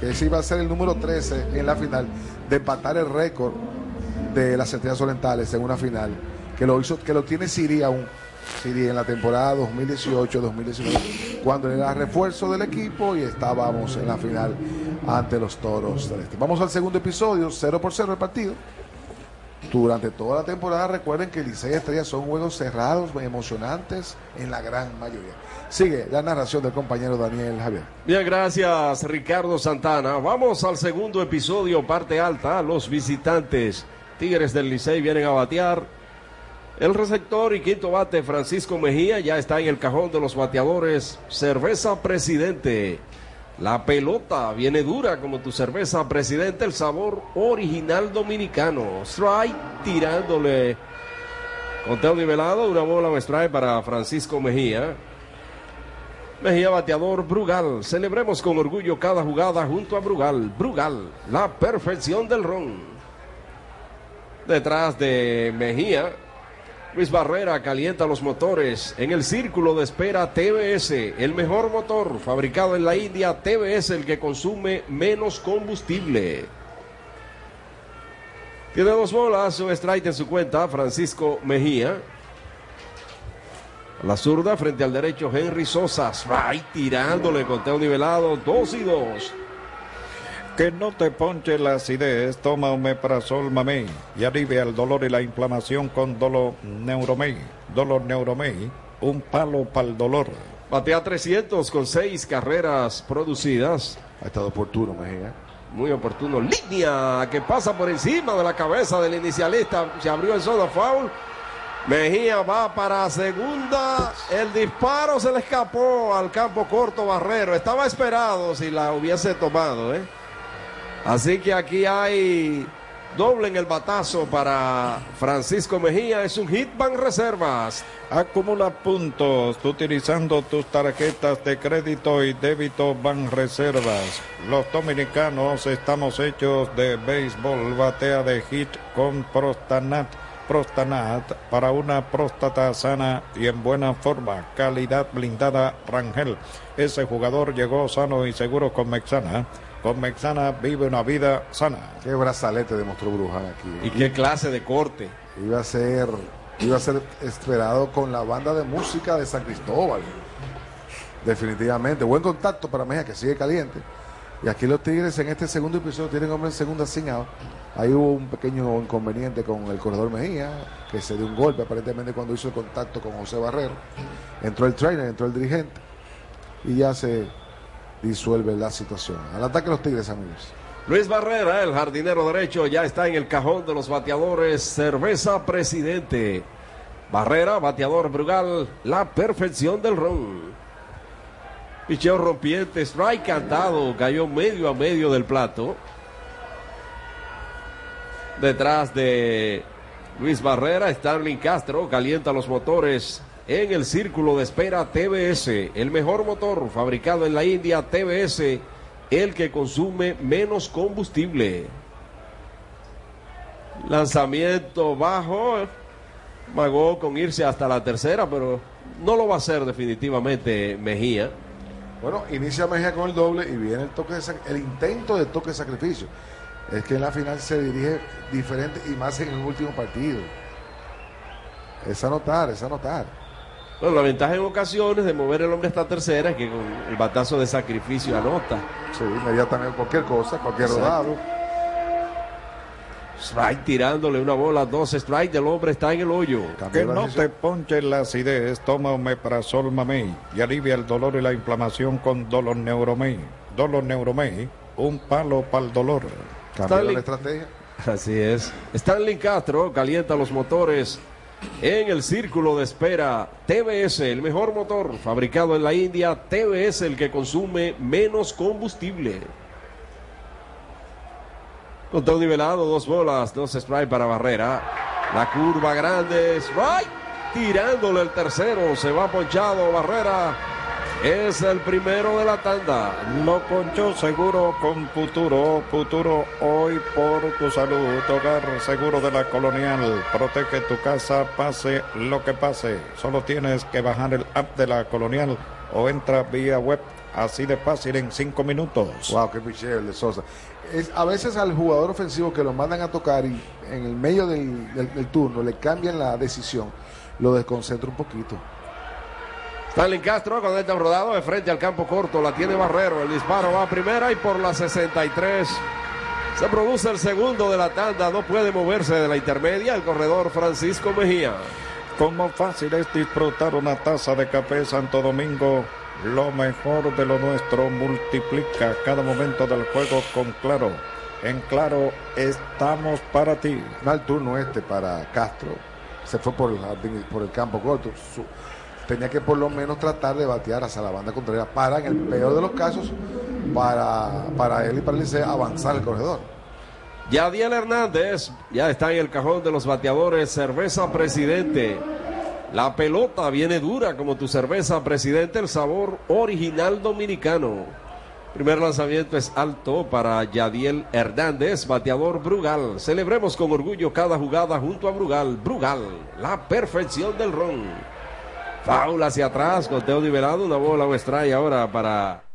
que ese iba a ser el número 13 en la final, de empatar el récord de las estrellas orientales en una final, que lo hizo, que lo tiene Siri aún en la temporada 2018-2019, cuando era refuerzo del equipo y estábamos en la final ante los toros del este. Vamos al segundo episodio, 0 por 0 el partido. Durante toda la temporada recuerden que Licey Estrellas son juegos cerrados, emocionantes en la gran mayoría. Sigue la narración del compañero Daniel Javier. Bien, gracias Ricardo Santana. Vamos al segundo episodio, parte alta. Los visitantes Tigres del Licey vienen a batear el receptor y quinto bate Francisco Mejía ya está en el cajón de los bateadores. Cerveza Presidente. La pelota viene dura como tu cerveza Presidente, el sabor original dominicano. Strike tirándole. Conteo nivelado, una bola o strike para Francisco Mejía. Mejía bateador Brugal. Celebremos con orgullo cada jugada junto a Brugal. Brugal, la perfección del ron. Detrás de Mejía, Luis Barrera calienta los motores en el círculo de espera TBS, el mejor motor fabricado en la India, TBS, el que consume menos combustible. Tiene dos bolas, un strike en su cuenta, Francisco Mejía. la zurda frente al derecho, Henry Sosa. Strike tirándole, conteo nivelado, dos y dos. Que no te ponche la acidez, toma omeprazol mamey y alivia el dolor y la inflamación con Dolor Neuromey. Dolor Neuromey, un palo para el dolor. Batea 300 con seis carreras producidas. Ha estado oportuno, Mejía. Muy oportuno. Línea que pasa por encima de la cabeza del inicialista. Se abrió el zona foul. Mejía va para segunda. El disparo se le escapó al campo corto Barrero. Estaba esperado si la hubiese tomado, ¿eh? Así que aquí hay doble en el batazo para Francisco Mejía. Es un hit van reservas. Acumula puntos utilizando tus tarjetas de crédito y débito van reservas. Los dominicanos estamos hechos de béisbol. Batea de hit con Prostanat. Prostanat para una próstata sana y en buena forma. Calidad blindada Rangel. Ese jugador llegó sano y seguro con Mexana con Mexana vive una vida sana. Qué brazalete demostró Bruján aquí. Y qué clase de corte. Iba a ser, iba a ser esperado con la banda de música de San Cristóbal. Definitivamente. Buen contacto para Mejía, que sigue caliente. Y aquí los Tigres en este segundo episodio tienen hombre en segunda sin Ahí hubo un pequeño inconveniente con el corredor Mejía, que se dio un golpe aparentemente cuando hizo el contacto con José Barrero. Entró el trainer, entró el dirigente. Y ya se disuelve la situación. Al ataque los Tigres, amigos. Luis Barrera, el jardinero derecho, ya está en el cajón de los bateadores. Cerveza Presidente. Barrera, bateador Brugal, la perfección del ron. Picheo rompiente, strike cantado, cayó medio a medio del plato. Detrás de Luis Barrera, Starling Castro calienta los motores en el círculo de espera TBS, el mejor motor fabricado en la India, TBS, el que consume menos combustible. Lanzamiento bajo, magó con irse hasta la tercera, pero no lo va a hacer definitivamente Mejía. Bueno, inicia Mejía con el doble y viene el toque el intento de toque de sacrificio. Es que en la final se dirige diferente y más en el último partido. Es anotar, es anotar. Bueno, la ventaja en ocasiones de mover el hombre hasta tercera es que con el batazo de sacrificio anota. Sí, inmediatamente cualquier cosa, cualquier rodado. Strike tirándole una bola, dos strike, el hombre está en el hoyo. Que no te ponches la acidez, toma Omeprazol Mamey y alivia el dolor y la inflamación con Dolor Neuromey. Dolor Neuromey, un palo para el dolor. Stanley- Así es. Stanley Castro calienta los motores en el círculo de espera. TBS, el mejor motor fabricado en la India. TBS, el que consume menos combustible. Con todo nivelado, dos bolas, dos strike para Barrera. La curva grande, strike. Tirándole el tercero, se va ponchado Barrera. Es el primero de la tanda. Lo ponchó seguro con Futuro. Futuro hoy por tu salud. Hogar seguro de la colonial. Protege tu casa, pase lo que pase. Solo tienes que bajar el app de la colonial o entra vía web. Así de fácil en cinco minutos. Wow, qué picheo el de Sosa. A veces al jugador ofensivo que lo mandan a tocar y en el medio del- del turno le cambian la decisión, lo desconcentra un poquito. Stanley Castro con este rodado de frente al campo corto. La tiene Barrero. El disparo va a primera y por la 63. Se produce el segundo de la tanda. No puede moverse de la intermedia el corredor Francisco Mejía. Como fácil es disfrutar una taza de café Santo Domingo. Lo mejor de lo nuestro multiplica cada momento del juego con Claro. En Claro estamos para ti. Mal turno este para Castro. Se fue por el, por el campo corto. Su- tenía que por lo menos tratar de batear hacia la banda contraria para, en el peor de los casos, para, para él y para el Licey avanzar el corredor. Yadiel Hernández ya está en el cajón de los bateadores. Cerveza Presidente. La pelota viene dura como tu cerveza Presidente. El sabor original dominicano. Primer lanzamiento es alto para Yadiel Hernández, bateador Brugal. Celebremos con orgullo cada jugada junto a Brugal. Brugal, la perfección del ron. Foul hacia atrás, conteo nivelado, una bola o strike ahora para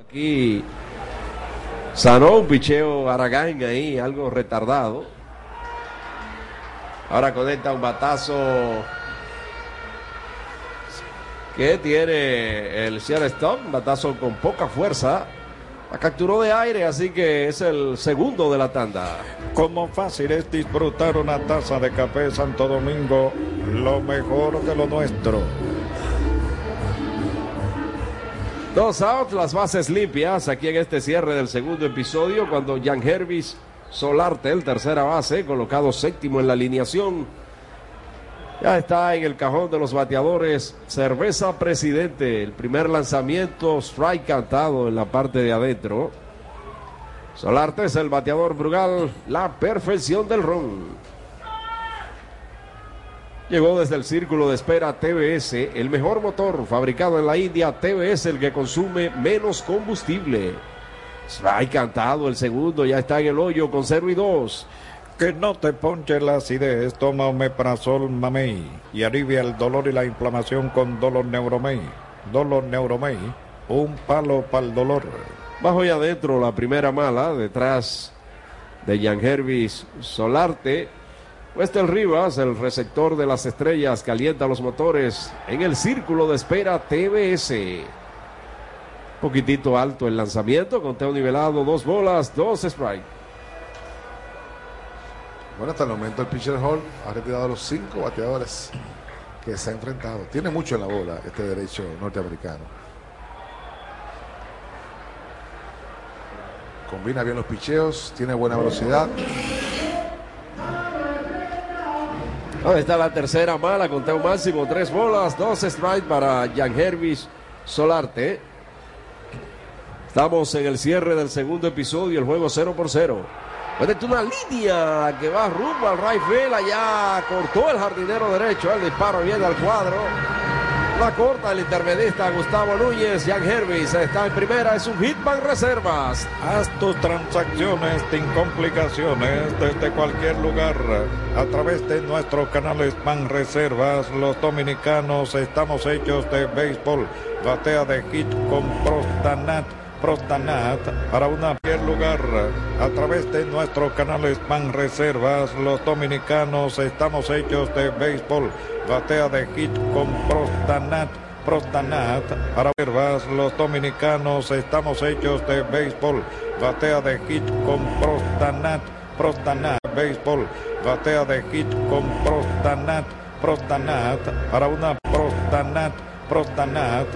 Aquí sanó un picheo Aragán ahí, algo retardado. Ahora conecta un batazo que tiene el Stop, un batazo con poca fuerza. La capturó de aire, así que es el segundo de la tanda. Como fácil es disfrutar una taza de café Santo Domingo, lo mejor de lo nuestro. Dos outs, las bases limpias aquí en este cierre del segundo episodio cuando Jan Hervis Solarte, el tercera base, colocado séptimo en la alineación. Ya está en el cajón de los bateadores. Cerveza Presidente, el primer lanzamiento, strike cantado en la parte de adentro. Solarte es el bateador Brugal, la perfección del ron. Llegó desde el círculo de espera TBS, el mejor motor fabricado en la India. TBS, el que consume menos combustible. Strike cantado, el segundo ya está en el hoyo con 0 y 2. Que no te ponche la acidez, toma omeprazol mamey y alivia el dolor y la inflamación con Dolor Neuromey. Dolor Neuromey, un palo para el dolor. Bajo y adentro la primera mala, detrás de Jan Hervis Solarte. Wester Rivas, el receptor de las estrellas, calienta los motores en el círculo de espera TBS. Poquitito alto el lanzamiento, conteo nivelado, dos bolas, dos strike. Bueno, hasta el momento el pitcher Hall ha retirado a los cinco bateadores que se ha enfrentado. Tiene mucho en la bola este derecho norteamericano. Combina bien los picheos, tiene buena velocidad. Ahí está la tercera mala, conteo máximo, tres bolas, dos strikes para Jan Hervis Solarte. Estamos en el cierre del segundo episodio, el juego 0 por 0. Mete una línea que va rumbo al right field. Allá cortó el jardinero derecho. El disparo viene al cuadro. La corta el intermedista Gustavo Núñez. Jan Hervis está en primera. Es un hitman reservas. Haz tus transacciones sin complicaciones desde cualquier lugar. A través de nuestros canales Pan Reservas, los dominicanos estamos hechos de béisbol. Batea de hit con Prostanat. Prostanat para una primer lugar a través de nuestros canales Pan Reservas. Los dominicanos estamos hechos de béisbol. Batea de hit con Prostanat Prostanat para reservas. Los dominicanos estamos hechos de béisbol. Batea de hit con Prostanat Prostanat béisbol. Batea de hit con Prostanat Prostanat para una Prostanat Prostanat